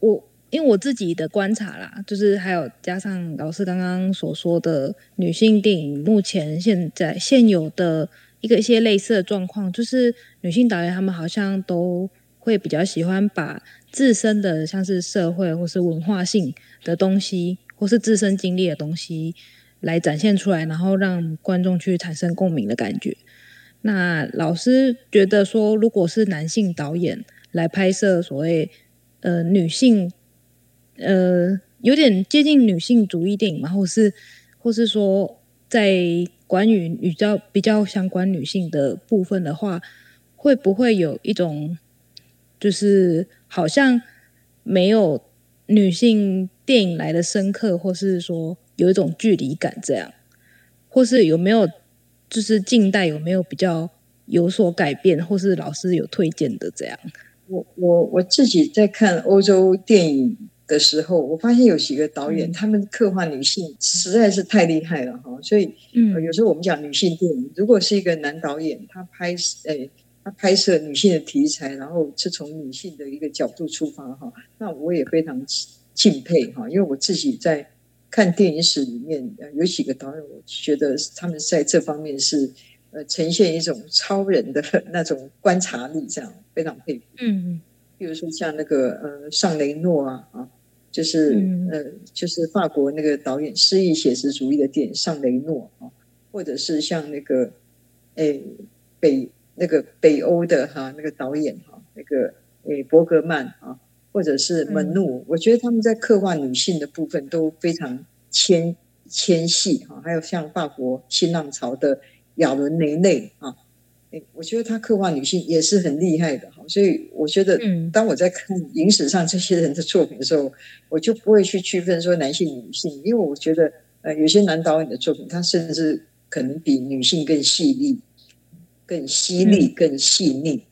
我因为我自己的观察啦，就是还有加上老师刚刚所说的女性电影，目前现在现有的一个一些类似的状况，就是女性导演她们好像都会比较喜欢把自身的像是社会或是文化性的东西，或是自身经历的东西来展现出来，然后让观众去产生共鸣的感觉。那老师觉得说，如果是男性导演来拍摄所谓呃女性呃有点接近女性主义电影嘛，或是或是说在关于比较比较相关女性的部分的话，会不会有一种就是好像没有女性电影来的深刻，或是说有一种距离感这样，或是有没有就是近代有没有比较有所改变，或是老师有推荐的这样？我我我自己在看欧洲电影的时候，我发现有几个导演，他们刻画女性实在是太厉害了哈。所以，嗯有时候我们讲女性电影，如果是一个男导演，他拍诶，他拍摄女性的题材，然后是从女性的一个角度出发哈，那我也非常敬佩哈，因为我自己在看电影史里面，有几个导演，我觉得他们在这方面是。呃，呈现一种超人的 那种观察力，这样非常佩服。嗯，比如说像那个呃，尚雷诺啊，啊，就是呃，就是法国那个导演，诗意写实主义的电影尚雷诺啊，或者是像那个诶北那个北欧的哈那个导演哈，那个诶伯格曼啊，或者是门诺，我觉得他们在刻画女性的部分都非常纤纤细哈，还有像法国新浪潮的。亚伦雷内啊，哎，我觉得他刻画女性也是很厉害的哈，所以我觉得，当我在看影史上这些人的作品的时候，我就不会去区分说男性女性，因为我觉得，呃，有些男导演的作品，他甚至可能比女性更细腻、更犀利、更细腻。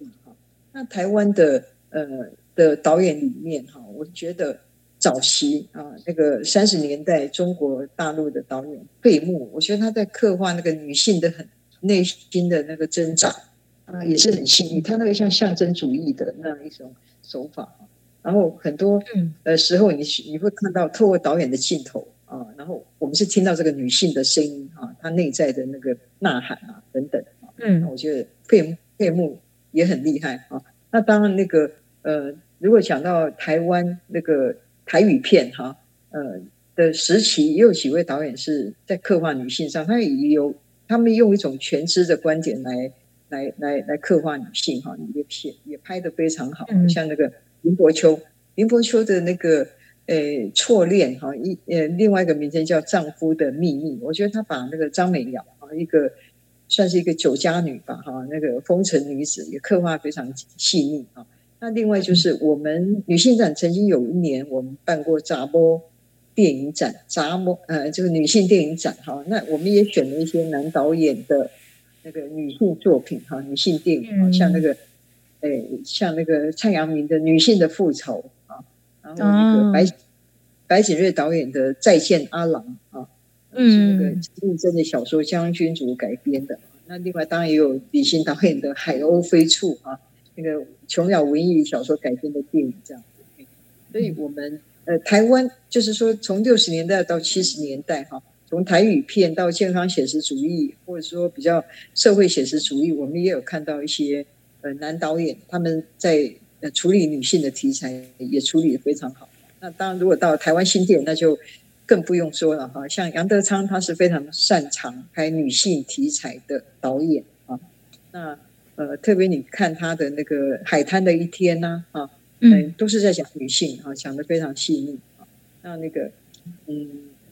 那台湾的呃的导演里面哈，我觉得。早期啊，那个三十年代中国大陆的导演费穆，我觉得他在刻画那个女性的很内心的那个挣扎啊，也是很细腻。他那个像象征主义的那样一种手法然后很多呃时候你你会看到透过导演的镜头啊，然后我们是听到这个女性的声音啊，她内在的那个呐喊啊等等啊。嗯，那我觉得费费穆也很厉害啊。那当然那个呃，如果讲到台湾那个。台语片哈，呃的时期也有几位导演是在刻画女性上，他也有他们用一种全知的观点来来来来刻画女性哈，也片也拍的非常好，像那个林伯秋，林伯秋的那个呃错恋哈一呃另外一个名称叫丈夫的秘密，我觉得他把那个张美瑶啊一个算是一个酒家女吧哈，那个风尘女子也刻画非常细腻啊。那另外就是我们女性展曾经有一年我们办过杂波电影展，杂波呃就是女性电影展哈。那我们也选了一些男导演的那个女性作品哈，女性电影，像那个诶像那个蔡阳明的《女性的复仇》啊，然后那个白白景瑞导演的《再见阿郎》啊，是那个认真的小说将军主改编的。那另外当然也有李欣导演的《海鸥飞处》啊。那个琼瑶文艺小说改编的电影这样子，所以我们呃台湾就是说从六十年代到七十年代哈，从台语片到健康写实主义，或者说比较社会写实主义，我们也有看到一些呃男导演他们在呃处理女性的题材也处理的非常好。那当然如果到台湾新电影，那就更不用说了哈，像杨德昌他是非常擅长拍女性题材的导演啊，那。呃，特别你看他的那个《海滩的一天》呐，啊，嗯，都是在讲女性啊，讲的非常细腻啊。那那个，嗯，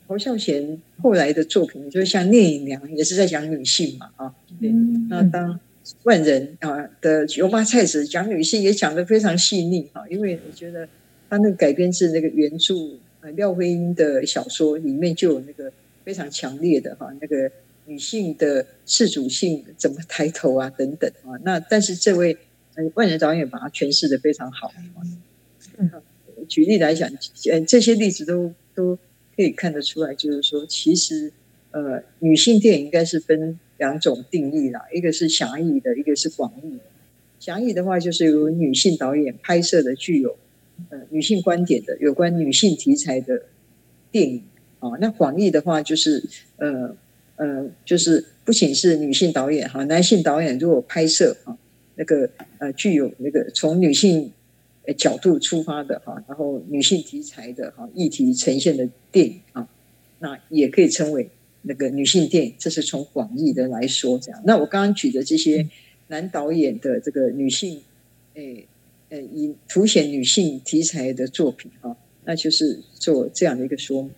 侯孝贤后来的作品，就像《聂隐娘》，也是在讲女性嘛，啊，嗯，那当万人啊的《油麻菜籽》讲女性也讲的非常细腻啊，因为我觉得他那个改编自那个原著呃廖慧英的小说里面就有那个非常强烈的哈那个。女性的自主性怎么抬头啊？等等啊，那但是这位万人导演把它诠释的非常好。举例来讲，呃，这些例子都都可以看得出来，就是说，其实呃，女性电影应该是分两种定义啦，一个是狭义的，一个是广义的。狭义的话，就是由女性导演拍摄的，具有呃女性观点的，有关女性题材的电影啊。那广义的话，就是呃呃，就是不仅是女性导演哈，男性导演如果拍摄啊，那个呃具有那个从女性角度出发的哈，然后女性题材的哈议题呈现的电影啊，那也可以称为。那个女性电影，这是从广义的来说这样。那我刚刚举的这些男导演的这个女性，诶，呃，以凸显女性题材的作品哈，那就是做这样的一个说明。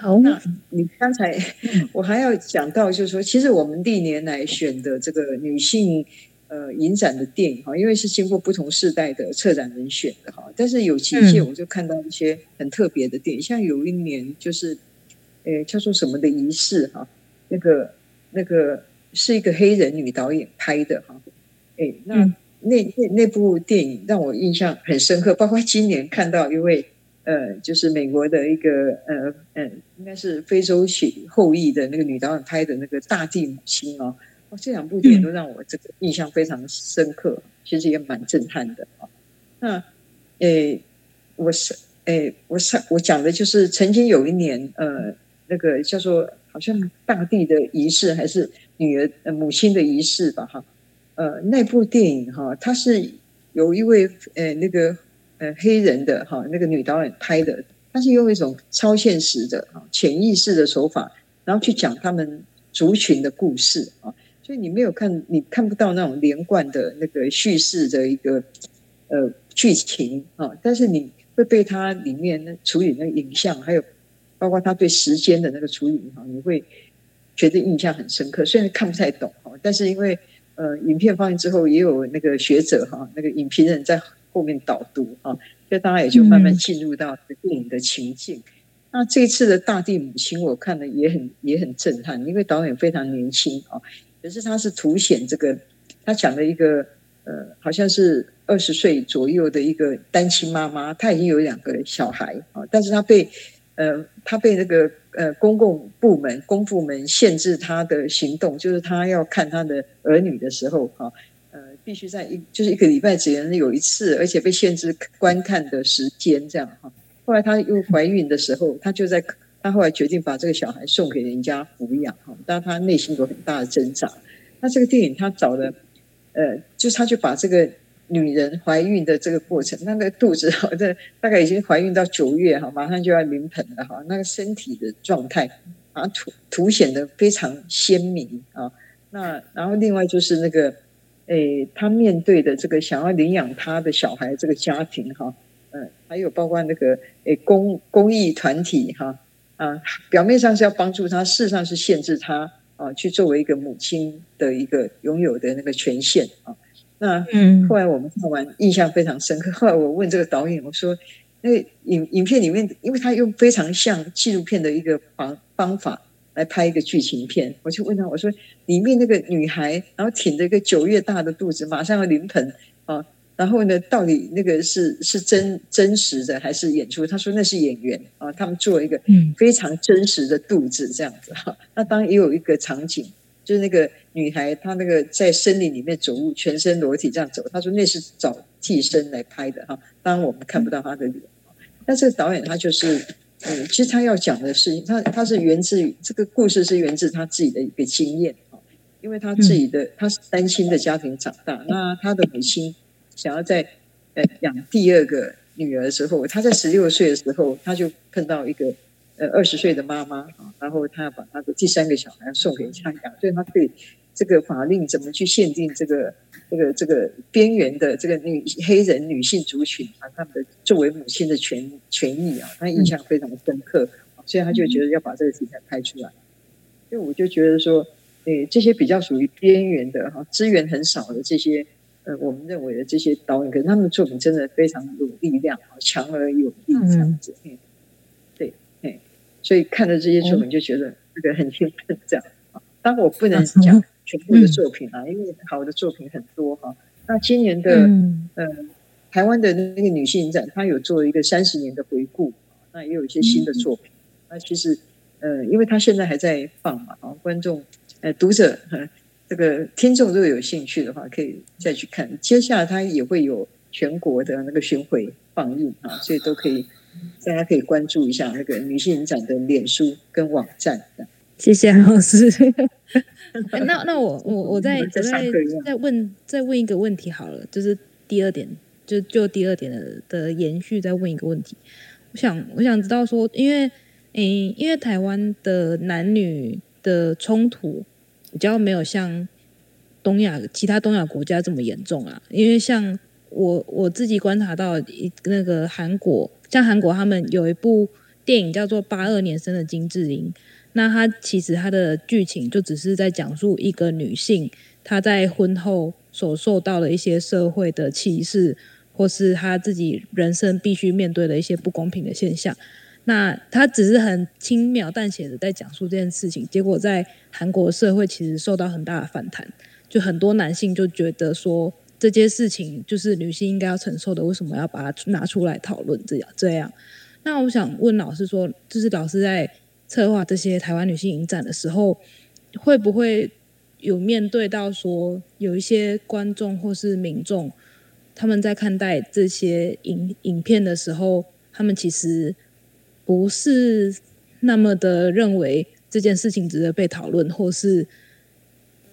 好，那你刚才 我还要讲到，就是说，其实我们历年来选的这个女性呃影展的电影哈，因为是经过不同世代的策展人选的哈，但是有几届我就看到一些很特别的电影，像有一年就是。诶，叫做什么的仪式哈？那个那个是一个黑人女导演拍的哈。诶，那那那那部电影让我印象很深刻，包括今年看到一位呃，就是美国的一个呃呃，应该是非洲血后裔的那个女导演拍的那个《大地母亲》哦，哦，这两部电影都让我这个印象非常深刻，其实也蛮震撼的啊。那诶，我是诶，我上我讲的就是曾经有一年呃。那个叫做好像大地的仪式，还是女儿呃母亲的仪式吧？哈，呃，那部电影哈，它是有一位呃那个呃黑人的哈那个女导演拍的，她是用一种超现实的啊潜意识的手法，然后去讲他们族群的故事啊，所以你没有看，你看不到那种连贯的那个叙事的一个呃剧情啊，但是你会被它里面那处理那个影像还有。包括他对时间的那个处理哈，你会觉得印象很深刻。虽然看不太懂哈，但是因为呃，影片放映之后也有那个学者哈，那个影评人在后面导读啊，所以大家也就慢慢进入到电影的情境。那这次的大地母亲，我看了也很也很震撼，因为导演非常年轻啊，可是他是凸显这个他讲的一个呃，好像是二十岁左右的一个单亲妈妈，她已经有两个小孩啊，但是她被呃，她被那个呃公共部门、公部门限制她的行动，就是她要看她的儿女的时候，哈，呃，必须在一就是一个礼拜只能有一次，而且被限制观看的时间，这样哈。后来她又怀孕的时候，她就在她后来决定把这个小孩送给人家抚养，哈，但她内心有很大的挣扎。那这个电影她找的，呃，就是他就把这个。女人怀孕的这个过程，那个肚子哈，这大概已经怀孕到九月哈，马上就要临盆了哈，那个身体的状态啊，凸凸显的非常鲜明啊。那然后另外就是那个，诶，他面对的这个想要领养他的小孩这个家庭哈，嗯，还有包括那个诶公公益团体哈啊，表面上是要帮助他，事实上是限制他啊，去作为一个母亲的一个拥有的那个权限啊。那嗯后来我们看完，印象非常深刻。后来我问这个导演，我说：“那影影片里面，因为他用非常像纪录片的一个方方法来拍一个剧情片，我就问他，我说里面那个女孩，然后挺着一个九月大的肚子，马上要临盆啊，然后呢，到底那个是是真真实的还是演出？他说那是演员啊，他们做一个非常真实的肚子这样子哈。那当然也有一个场景。”就是那个女孩，她那个在森林里面走路，全身裸体这样走。他说那是找替身来拍的哈，当然我们看不到她的脸。那这个导演他就是，嗯，其实他要讲的事情，他他是源自于这个故事是源自他自己的一个经验啊，因为他自己的他是单亲的家庭长大，那他的母亲想要在呃养第二个女儿的时候，他在十六岁的时候他就碰到一个。呃，二十岁的妈妈啊，然后他要把他的第三个小孩送给家养，所以她对这个法令怎么去限定这个这个这个边缘的这个女黑人女性族群啊，他们的作为母亲的权权益啊，她印象非常的深刻，所以他就觉得要把这个题材拍出来。所以我就觉得说，诶，这些比较属于边缘的哈，资源很少的这些，呃，我们认为的这些导演，可是他们的作品真的非常有力量，强而有力这样子。所以看了这些作品，就觉得这个很兴奋，这样啊。当我不能讲全部的作品啊，因为好的作品很多哈。那今年的嗯，台湾的那个女性影展，她有做一个三十年的回顾，那也有一些新的作品。那其实呃，因为她现在还在放嘛，啊，观众呃读者这个听众如果有兴趣的话，可以再去看。接下来她也会有全国的那个巡回放映啊，所以都可以大家可以关注一下那个女性影展的脸书跟网站。谢谢老师。那那我我我再再再问再问一个问题好了，就是第二点，就就第二点的的延续，再问一个问题。我想我想知道说，因为诶，因为台湾的男女的冲突比较没有像东亚其他东亚国家这么严重啊。因为像我我自己观察到一那个韩国，像韩国他们有一部电影叫做《八二年生的金智英》。那他其实他的剧情就只是在讲述一个女性她在婚后所受到的一些社会的歧视，或是她自己人生必须面对的一些不公平的现象。那他只是很轻描淡写的在讲述这件事情，结果在韩国社会其实受到很大的反弹，就很多男性就觉得说这件事情就是女性应该要承受的，为什么要把它拿出来讨论这样这样？那我想问老师说，就是老师在。策划这些台湾女性影展的时候，会不会有面对到说有一些观众或是民众，他们在看待这些影影片的时候，他们其实不是那么的认为这件事情值得被讨论，或是，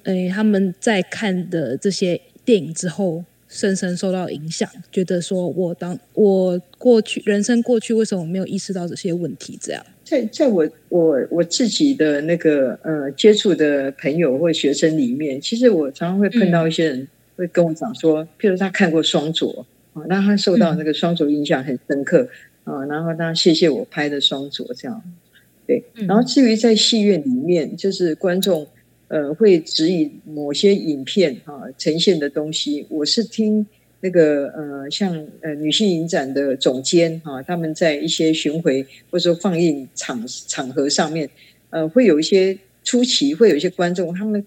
诶，他们在看的这些电影之后。深深受到影响，觉得说我当我过去人生过去为什么没有意识到这些问题？这样，在在我我我自己的那个呃接触的朋友或学生里面，其实我常常会碰到一些人会跟我讲说，譬如他看过《双卓》啊，那他受到那个《双卓》印象很深刻啊，然后他谢谢我拍的《双卓》这样，对，然后至于在戏院里面，就是观众。呃，会指引某些影片哈呈现的东西。我是听那个呃，像呃女性影展的总监哈，他们在一些巡回或者说放映场场合上面，呃，会有一些初期会有一些观众，他们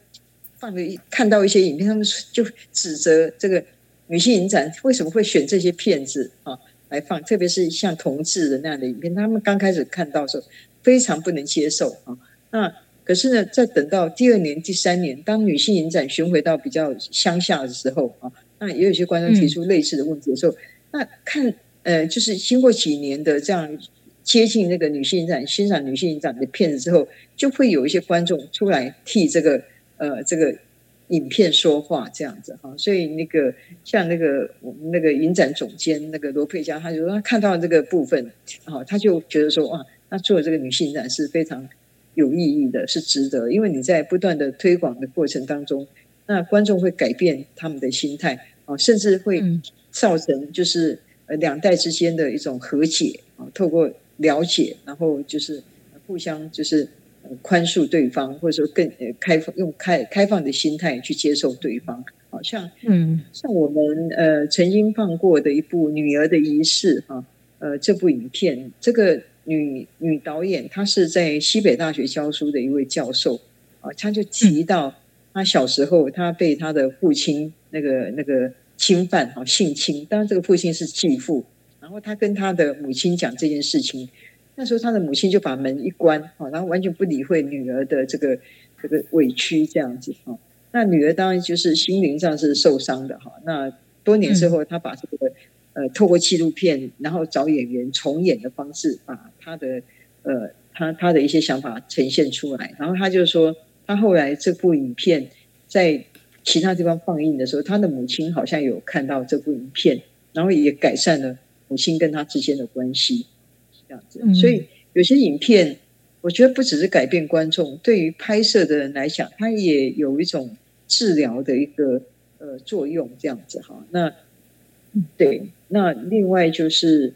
放的看到一些影片，他们就指责这个女性影展为什么会选这些片子啊来放，特别是像同志的那样的影片，他们刚开始看到的时候非常不能接受啊，那。可是呢，在等到第二年、第三年，当女性影展巡回到比较乡下的时候啊，那也有些观众提出类似的问题的时候，那看呃，就是经过几年的这样接近那个女性影展、欣赏女性影展的片子之后，就会有一些观众出来替这个呃这个影片说话，这样子哈。所以那个像那个我们那个影展总监那个罗佩佳，他就说他看到这个部分啊，他就觉得说哇，那做这个女性影展是非常。有意义的是值得，因为你在不断的推广的过程当中，那观众会改变他们的心态啊，甚至会造成就是呃两代之间的一种和解啊，透过了解，然后就是互相就是宽恕对方，或者说更开放用开开放的心态去接受对方。好像嗯，像我们呃曾经放过的一部《女儿的仪式》哈，呃这部影片这个。女女导演，她是在西北大学教书的一位教授啊，她就提到她小时候，他被他的父亲那个那个侵犯哈，性侵。当然，这个父亲是继父，然后他跟他的母亲讲这件事情，那时候他的母亲就把门一关啊，然后完全不理会女儿的这个这个委屈这样子哈。那女儿当然就是心灵上是受伤的哈。那多年之后，他把这个。呃，透过纪录片，然后找演员重演的方式，把他的呃，他他的一些想法呈现出来。然后他就说，他后来这部影片在其他地方放映的时候，他的母亲好像有看到这部影片，然后也改善了母亲跟他之间的关系，这样子。所以有些影片，我觉得不只是改变观众，对于拍摄的人来讲，它也有一种治疗的一个呃作用，这样子哈。那对。那另外就是，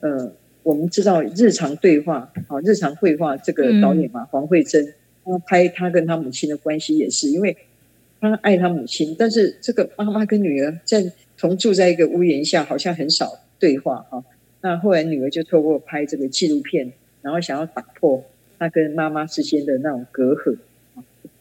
呃，我们知道日常对话啊，日常绘画这个导演嘛，黄慧珍，他拍他跟他母亲的关系也是，因为他爱他母亲，但是这个妈妈跟女儿在同住在一个屋檐下，好像很少对话哈。那后来女儿就透过拍这个纪录片，然后想要打破他跟妈妈之间的那种隔阂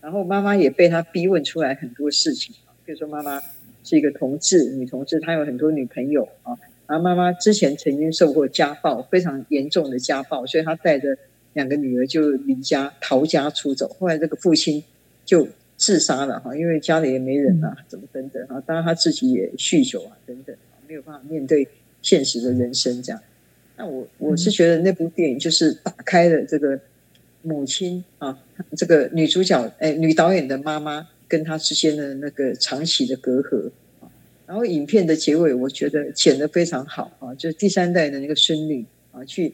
然后妈妈也被他逼问出来很多事情啊比如说妈妈。是一个同志，女同志，她有很多女朋友啊。然后妈妈之前曾经受过家暴，非常严重的家暴，所以她带着两个女儿就离家逃家出走，后来这个父亲就自杀了哈，因为家里也没人啊，怎么等等哈，当然他自己也酗酒啊等等，没有办法面对现实的人生这样。那我我是觉得那部电影就是打开了这个母亲啊，这个女主角哎女导演的妈妈跟她之间的那个长期的隔阂啊。然后影片的结尾我觉得剪得非常好啊，就是第三代的那个孙女啊去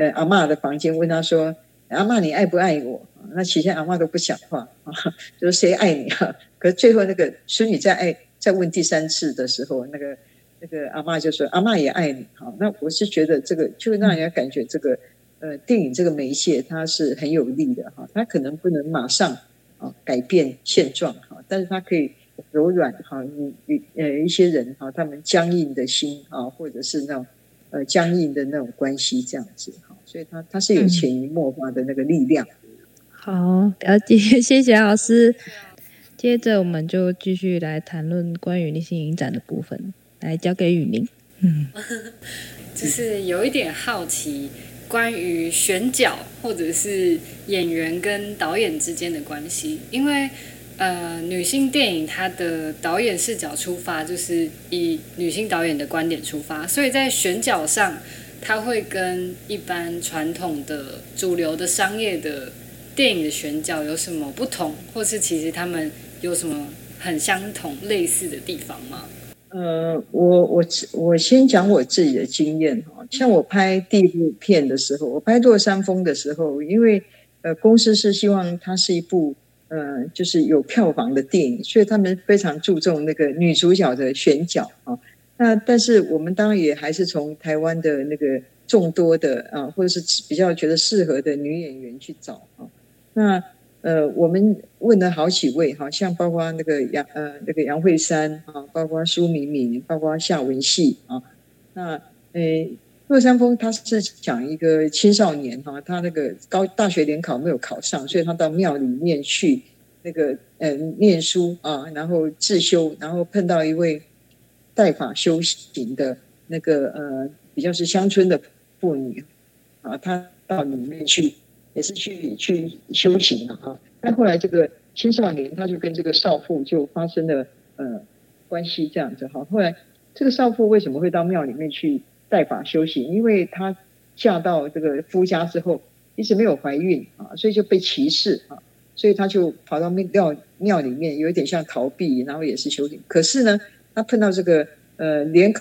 呃阿妈的房间问他说：“阿妈你爱不爱我？”那起先阿妈都不讲话啊，就是谁爱你啊？可是最后那个孙女在爱在问第三次的时候，那个。那个阿妈就说：“阿妈也爱你。”哈，那我是觉得这个就让人家感觉这个呃电影这个媒介它是很有力的哈，它可能不能马上啊改变现状哈，但是它可以柔软哈，你你呃一些人哈，他们僵硬的心啊，或者是那种呃僵硬的那种关系这样子哈，所以它它是有潜移默化的那个力量。好，了解，谢谢老师。接着我们就继续来谈论关于立新影展的部分。来交给雨林，嗯，就是有一点好奇，关于选角或者是演员跟导演之间的关系，因为呃，女性电影它的导演视角出发，就是以女性导演的观点出发，所以在选角上，它会跟一般传统的主流的商业的电影的选角有什么不同，或是其实他们有什么很相同类似的地方吗？呃，我我我先讲我自己的经验哈，像我拍第一部片的时候，我拍《落山风》的时候，因为呃公司是希望它是一部呃就是有票房的电影，所以他们非常注重那个女主角的选角啊。那但是我们当然也还是从台湾的那个众多的啊，或者是比较觉得适合的女演员去找啊。那呃，我们问了好几位，好像包括那个杨呃那个杨慧珊啊，包括苏敏敏，包括夏文戏啊。那呃，落山峰他是讲一个青少年哈，他那个高大学联考没有考上，所以他到庙里面去那个呃念书啊，然后自修，然后碰到一位代法修行的那个呃比较是乡村的妇女啊，她到里面去。也是去去修行了啊，但后来这个青少年他就跟这个少妇就发生了呃关系这样子哈。后来这个少妇为什么会到庙里面去代法修行？因为她嫁到这个夫家之后一直没有怀孕啊，所以就被歧视啊，所以她就跑到庙庙里面，有一点像逃避，然后也是修行。可是呢，他碰到这个呃联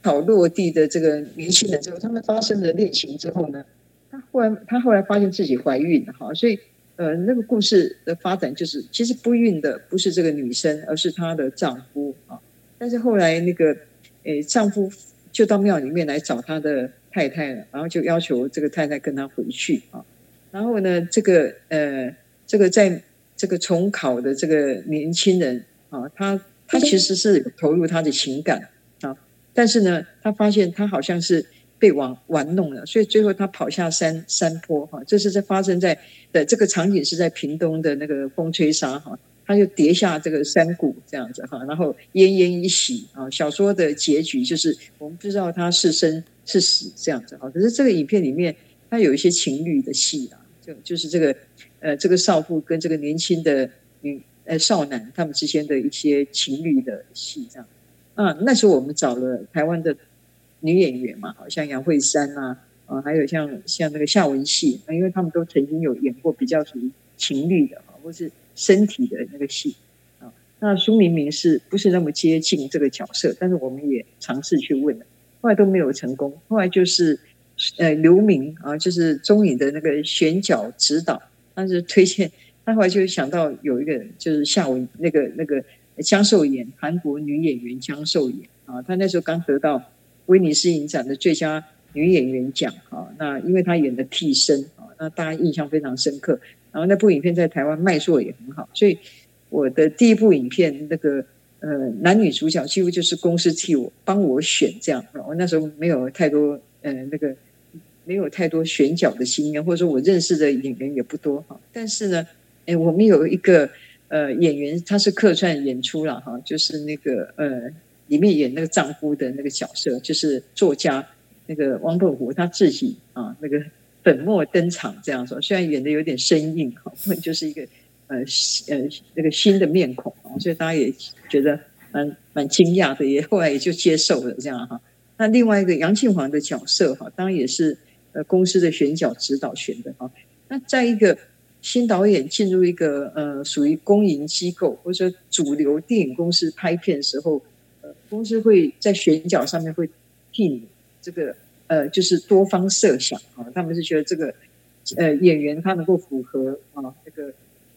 考落地的这个年轻人之后，他们发生了恋情之后呢？她后来，她后来发现自己怀孕了哈，所以呃，那个故事的发展就是，其实不孕的不是这个女生，而是她的丈夫啊。但是后来那个，诶，丈夫就到庙里面来找他的太太了，然后就要求这个太太跟他回去啊。然后呢，这个呃，这个在这个重考的这个年轻人啊，他他其实是投入他的情感啊，但是呢，他发现他好像是。被玩玩弄了，所以最后他跑下山山坡哈，这是在发生在的这个场景是在屏东的那个风吹沙哈，他就跌下这个山谷这样子哈，然后奄奄一息啊。小说的结局就是我们不知道他是生是死这样子哈，可是这个影片里面他有一些情侣的戏啊，就就是这个呃这个少妇跟这个年轻的女呃少男他们之间的一些情侣的戏这样啊，那时候我们找了台湾的。女演员嘛，好像杨慧珊啊，啊，还有像像那个夏文戏，因为他们都曾经有演过比较属于情侣的啊，或是身体的那个戏啊。那苏明明是不是那么接近这个角色？但是我们也尝试去问了，后来都没有成功。后来就是呃刘明啊，就是中影的那个选角指导，他是推荐，他后来就想到有一个就是夏文那个那个江寿妍，韩国女演员江寿妍啊，她那时候刚得到。威尼斯影展的最佳女演员奖啊，那因为她演的替身啊，那大家印象非常深刻。然后那部影片在台湾卖座也很好，所以我的第一部影片那个呃男女主角几乎就是公司替我帮我选这样。我那时候没有太多呃那个没有太多选角的经验，或者说我认识的演员也不多哈。但是呢，哎，我们有一个呃演员他是客串演出了哈，就是那个呃。里面演那个丈夫的那个角色，就是作家那个汪凤虎他自己啊，那个本末登场这样说，虽然演的有点生硬哈，就是一个呃呃那个新的面孔啊，所以大家也觉得蛮蛮惊讶的，也后来也就接受了这样哈。那另外一个杨庆煌的角色哈，当然也是呃公司的选角指导选的哈。那在一个新导演进入一个呃属于公营机构或者说主流电影公司拍片的时候，呃公司会在选角上面会替你这个。呃，就是多方设想啊，他们是觉得这个呃演员他能够符合啊那个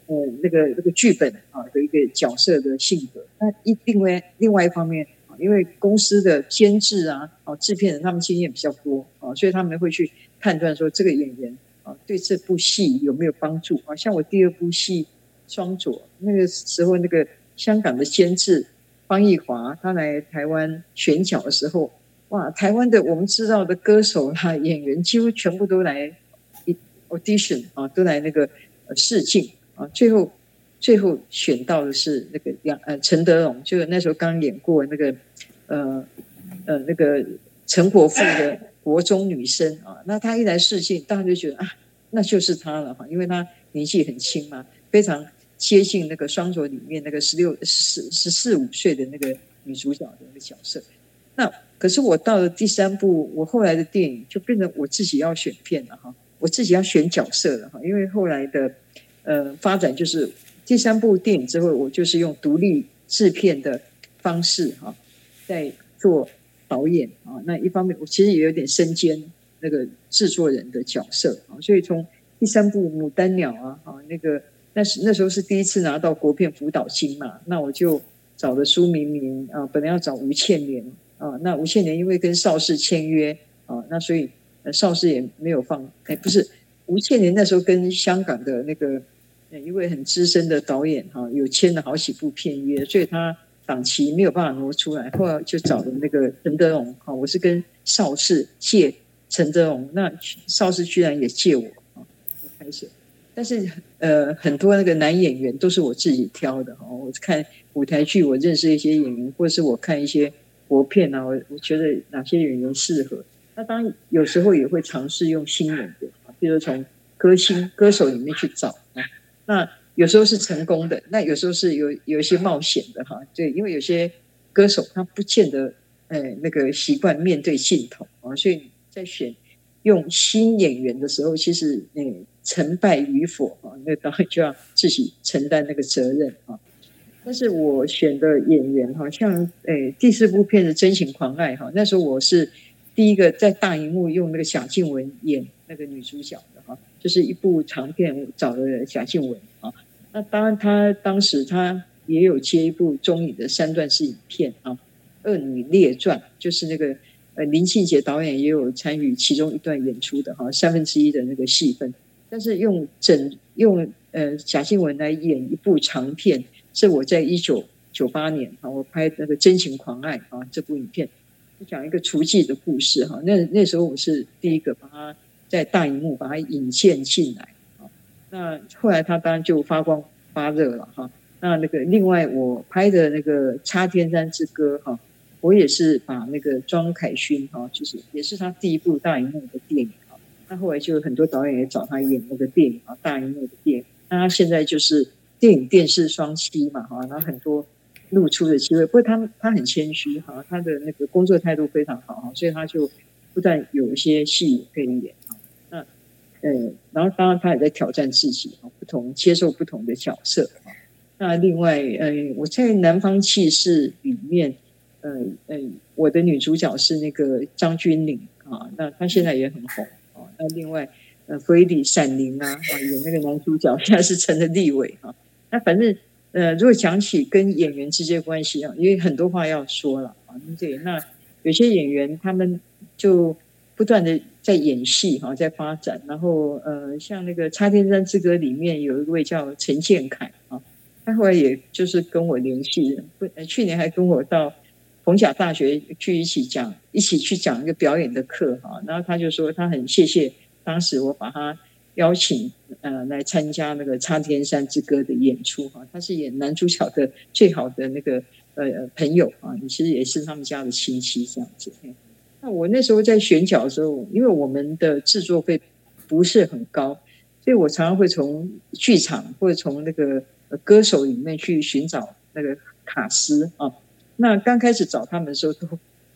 呃那个那个剧本啊的一个角色的性格。那一另外另外一方面啊，因为公司的监制啊、啊制片人他们经验比较多啊，所以他们会去判断说这个演员啊对这部戏有没有帮助啊。像我第二部戏《双左》那个时候，那个香港的监制方逸华他来台湾选角的时候。哇，台湾的我们知道的歌手哈 演员几乎全部都来 audition 啊，都来那个试镜啊，最后最后选到的是那个杨呃陈德容，就那时候刚演过那个呃呃那个陈国富的国中女生啊，那她一来试镜，大家就觉得啊，那就是她了哈，因为她年纪很轻嘛，非常接近那个双手里面那个十六十十四五岁的那个女主角的那个角色，那。可是我到了第三部，我后来的电影就变成我自己要选片了哈，我自己要选角色了哈，因为后来的呃发展就是第三部电影之后，我就是用独立制片的方式哈，在做导演啊。那一方面我其实也有点身兼那个制作人的角色啊，所以从第三部《牡丹鸟》啊啊那个那是那时候是第一次拿到国片辅导金嘛，那我就找了苏明明啊，本来要找吴倩莲。啊，那吴倩莲因为跟邵氏签约啊，那所以邵氏也没有放。哎，不是吴倩莲那时候跟香港的那个一位很资深的导演哈，有签了好几部片约，所以他档期没有办法挪出来，后来就找了那个陈德荣哈。我是跟邵氏借陈德荣，那邵氏居然也借我啊，开始。但是呃，很多那个男演员都是我自己挑的哈。我看舞台剧，我认识一些演员，或者是我看一些。国片啊，我我觉得哪些演员适合？那当然有时候也会尝试用新人的啊，比如从歌星、歌手里面去找啊。那有时候是成功的，那有时候是有有一些冒险的哈。对，因为有些歌手他不见得呃那个习惯面对镜头啊，所以在选用新演员的时候，其实嗯成败与否啊，那当然就要自己承担那个责任啊。但是我选的演员哈，像诶第四部片的《真情狂爱》哈，那时候我是第一个在大荧幕用那个贾静雯演那个女主角的哈，就是一部长片找了贾静雯啊。那当然，她当时她也有接一部综艺的三段式影片啊，《恶女列传》，就是那个呃林庆杰导演也有参与其中一段演出的哈，三分之一的那个戏份。但是用整用呃贾静雯来演一部长片。是我在一九九八年啊，我拍那个《真情狂爱》啊这部影片，讲一个厨妓的故事哈。那那时候我是第一个把它在大荧幕把它引荐进来。那后来他当然就发光发热了哈。那那个另外我拍的那个《插天山之歌》哈，我也是把那个庄凯勋哈，就是也是他第一部大荧幕的电影哈。那后来就很多导演也找他演那个电影啊，大荧幕的电影。那他现在就是。电影电视双栖嘛，哈，然后很多露出的机会。不过他他很谦虚，哈，他的那个工作态度非常好，哈，所以他就不但有一些戏可以演，呃，然后当然他也在挑战自己，啊，不同接受不同的角色，啊，那另外，呃，我在《南方气势》里面，呃呃，我的女主角是那个张钧甯，啊，那她现在也很红，啊，那另外，呃，弗里闪灵啊，啊，演那个男主角现在是成了立伟，啊。那反正，呃，如果讲起跟演员之间关系啊，因为很多话要说了啊。对，那有些演员他们就不断的在演戏哈，在发展。然后，呃，像那个《插天山之歌》里面有一位叫陈建凯啊，他后来也就是跟我联系，不，去年还跟我到逢甲大学去一起讲，一起去讲一个表演的课哈。然后他就说他很谢谢当时我把他。邀请呃来参加那个《插天山之歌》的演出哈，他是演男主角的最好的那个呃朋友啊，其实也是他们家的亲戚这样子。那我那时候在选角的时候，因为我们的制作费不是很高，所以我常常会从剧场或者从那个歌手里面去寻找那个卡司啊。那刚开始找他们的时候，都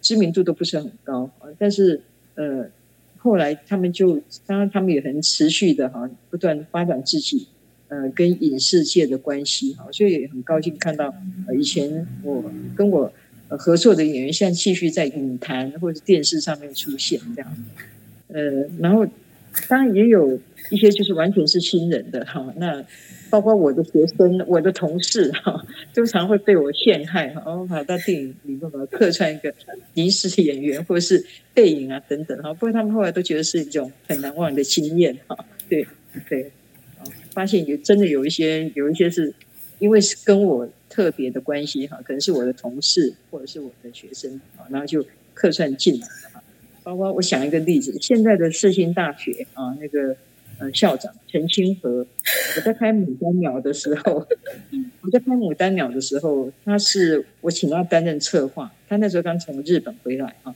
知名度都不是很高啊，但是呃，后来他们就当然他们也很持续的哈，不断发展自己呃跟影视界的关系哈，所以也很高兴看到呃以前我跟我合作的演员现在继续在影坛或者电视上面出现这样，呃，然后当然也有一些就是完全是新人的哈，那。包括我的学生、我的同事哈，经常会被我陷害哈，哦跑到电影里面把客串一个临时演员或者是背影啊等等哈。不过他们后来都觉得是一种很难忘的经验哈。对对，发现有真的有一些有一些是因为是跟我特别的关系哈，可能是我的同事或者是我的学生啊，然后就客串进来了哈。包括我想一个例子，现在的世新大学啊那个。呃，校长陈清河，我在拍《牡丹鸟》的时候，我在拍《牡丹鸟》的时候，他是我请他担任策划。他那时候刚从日本回来啊，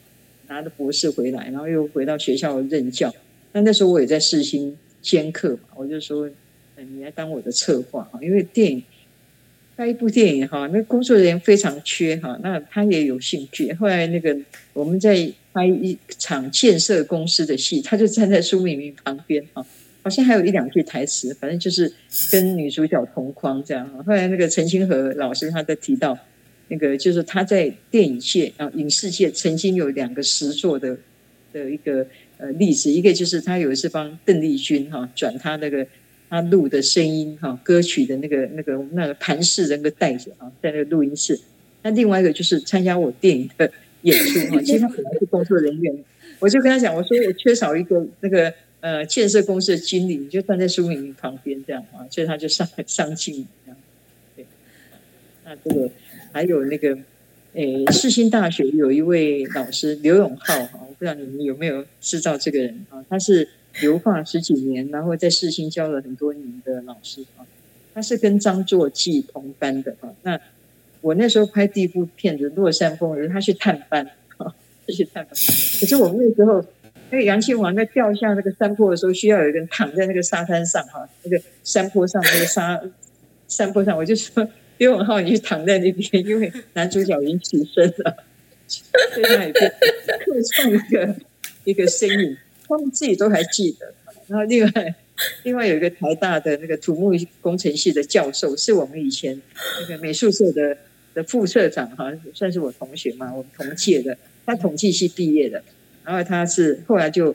拿着博士回来，然后又回到学校任教。那那时候我也在世新兼课嘛，我就说，你来当我的策划啊，因为电影拍一部电影哈，那工作人员非常缺哈，那他也有兴趣。后来那个我们在拍一场建设公司的戏，他就站在苏明明旁边啊。好像还有一两句台词，反正就是跟女主角同框这样哈。后来那个陈清河老师他在提到，那个就是他在电影界啊影视界曾经有两个实作的的一个呃例子，一个就是他有一次帮邓丽君哈转他那个他录的声音哈歌曲的那个那个那个盘式的那个袋子啊，在那个录音室。那另外一个就是参加我电影的演出 哈，其实他本来是工作人员，我就跟他讲，我说我缺少一个那个。呃，建设公司的经理，你就站在苏明明旁边这样啊，所以他就上上镜这样。对，那这个还有那个，诶，世新大学有一位老师刘永浩哈，我不知道你们有没有知道这个人啊？他是留化十几年，然后在世新教了很多年的老师啊。他是跟张作骥同班的啊。那我那时候拍第一部片子《落山风》，他去探班啊，去探班。可是我们那时候。那个杨庆华在掉下那个山坡的时候，需要有一个人躺在那个沙滩上哈，那个山坡上那个沙山坡上，我就说刘永浩，你去躺在那边，因为男主角已经起身了，所以 他也客串一个一个身影，他们自己都还记得。然后另外 另外有一个台大的那个土木工程系的教授，是我们以前那个美术社的的副社长哈，算是我同学嘛，我们同届的，他统计系毕业的。然后他是后来就，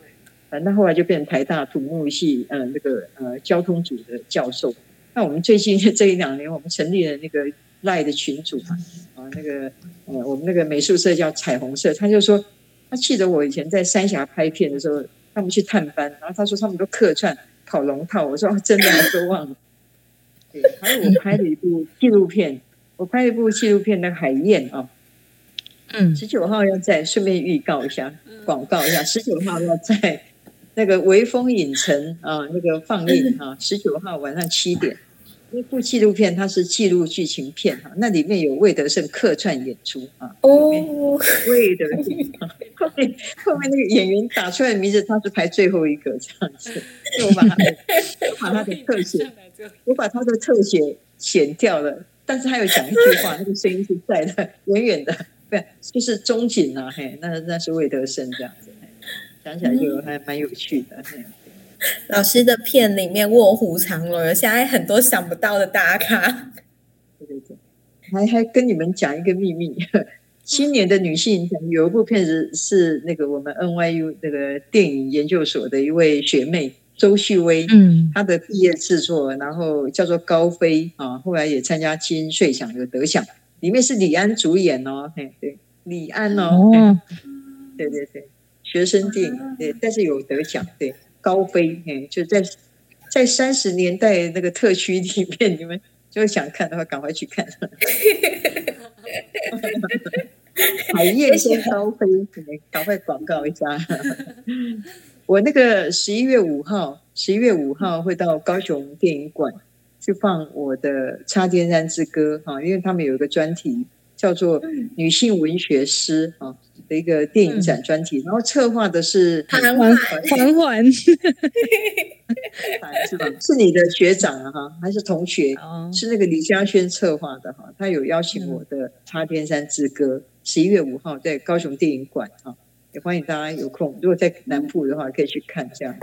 反正后来就变成台大土木系，呃，那个呃交通组的教授。那我们最近 这一两年，我们成立了那个赖的群组嘛，啊，那个呃我们那个美术社叫彩虹社，他就说他记得我以前在三峡拍片的时候，他们去探班，然后他说他们都客串跑龙套，我说真的我都忘了。对，还有我拍了一部纪录片，我拍了一部纪录片那个海燕啊。嗯，十九号要在顺便预告一下，广告一下，十九号要在那个微风影城啊，那个放映啊，十九号晚上七点，那部纪录片它是记录剧情片哈，那里面有魏德胜客串演出啊，哦，魏德胜，后面后面那个演员打出来的名字他是排最后一个这样子，我把他的把他的特写，我把他的特写剪掉了，但是他有讲一句话，那个声音是在的，远远的。对，就是中景啊，嘿，那那是魏德胜这样子，想起来就还蛮有趣的。老师的片里面卧虎藏龙，现在很多想不到的大咖。对对对，还还跟你们讲一个秘密，青年的女性有一部片子是那个我们 NYU 那个电影研究所的一位学妹周旭薇，嗯，她的毕业制作，然后叫做高飞啊，后来也参加金穗奖有得奖。里面是李安主演哦，嘿，对，李安哦，对对对，学生电影，对，但是有得奖，对，高飞，嘿，就在在三十年代那个特区里面，你们就想看的话，赶快去看。海燕先高飞，赶快广告一下。我那个十一月五号，十一月五号会到高雄电影馆。去放我的《插电山之歌》哈，因为他们有一个专题叫做“女性文学诗”啊，的一个电影展专题，然后策划的是缓缓缓，缓缓，是吧？是你的学长啊哈，还是同学？哦，是那个李嘉轩策划的哈，他有邀请我的《插天山之歌》，十一月五号在高雄电影馆哈，也欢迎大家有空，如果在南部的话可以去看这样。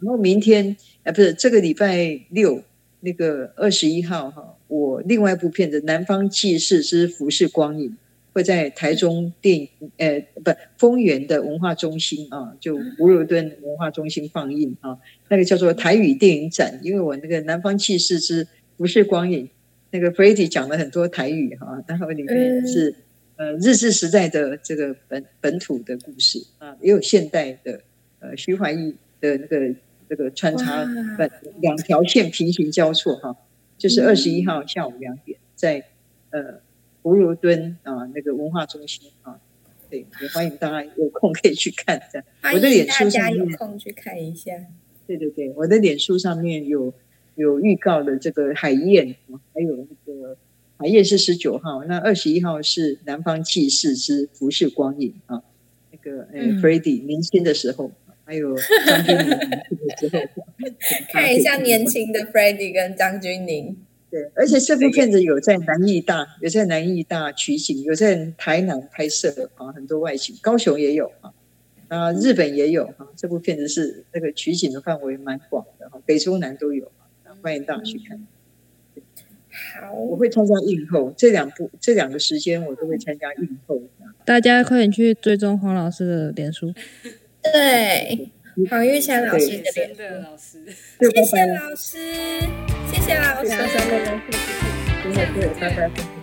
然后明天呃不是这个礼拜六那个二十一号哈，我另外一部片子《南方纪事之浮世光影》会在台中电影呃不丰原的文化中心啊，就吴罗敦文化中心放映啊，那个叫做台语电影展，因为我那个《南方气势之不是光影》那个 f r e d d y 讲了很多台语哈，然后里面是、呃日治时代的这个本本土的故事啊，也有现代的呃徐怀义的那个这个穿插。两条线平行交错哈，就是二十一号下午两点在呃福罗敦啊那个文化中心啊，对，也欢迎大家有空可以去看这样。欢我的脸书上面有空去看一下。对对对，我的脸书上面有有预告的这个海燕，还有那个海燕是十九号，那二十一号是南方气势之服饰光影啊，那个呃、嗯 f r e d d y 年轻的时候，还有张君宁年轻的时候，看一下年轻的 f r e d d y 跟张钧甯。对，而且这部片子有在南艺大，有在南艺大取景，有在台南拍摄啊，很多外景，高雄也有啊，啊，日本也有啊。这部片子是那个取景的范围蛮广的哈，北中南都有啊，欢迎大家去看。好，我会参加映后，这两部这两个时间我都会参加映后。大家快点去追踪黄老师的脸书。对，黄玉山老师的脸真的老师，就谢谢老师，谢谢老师。拜拜。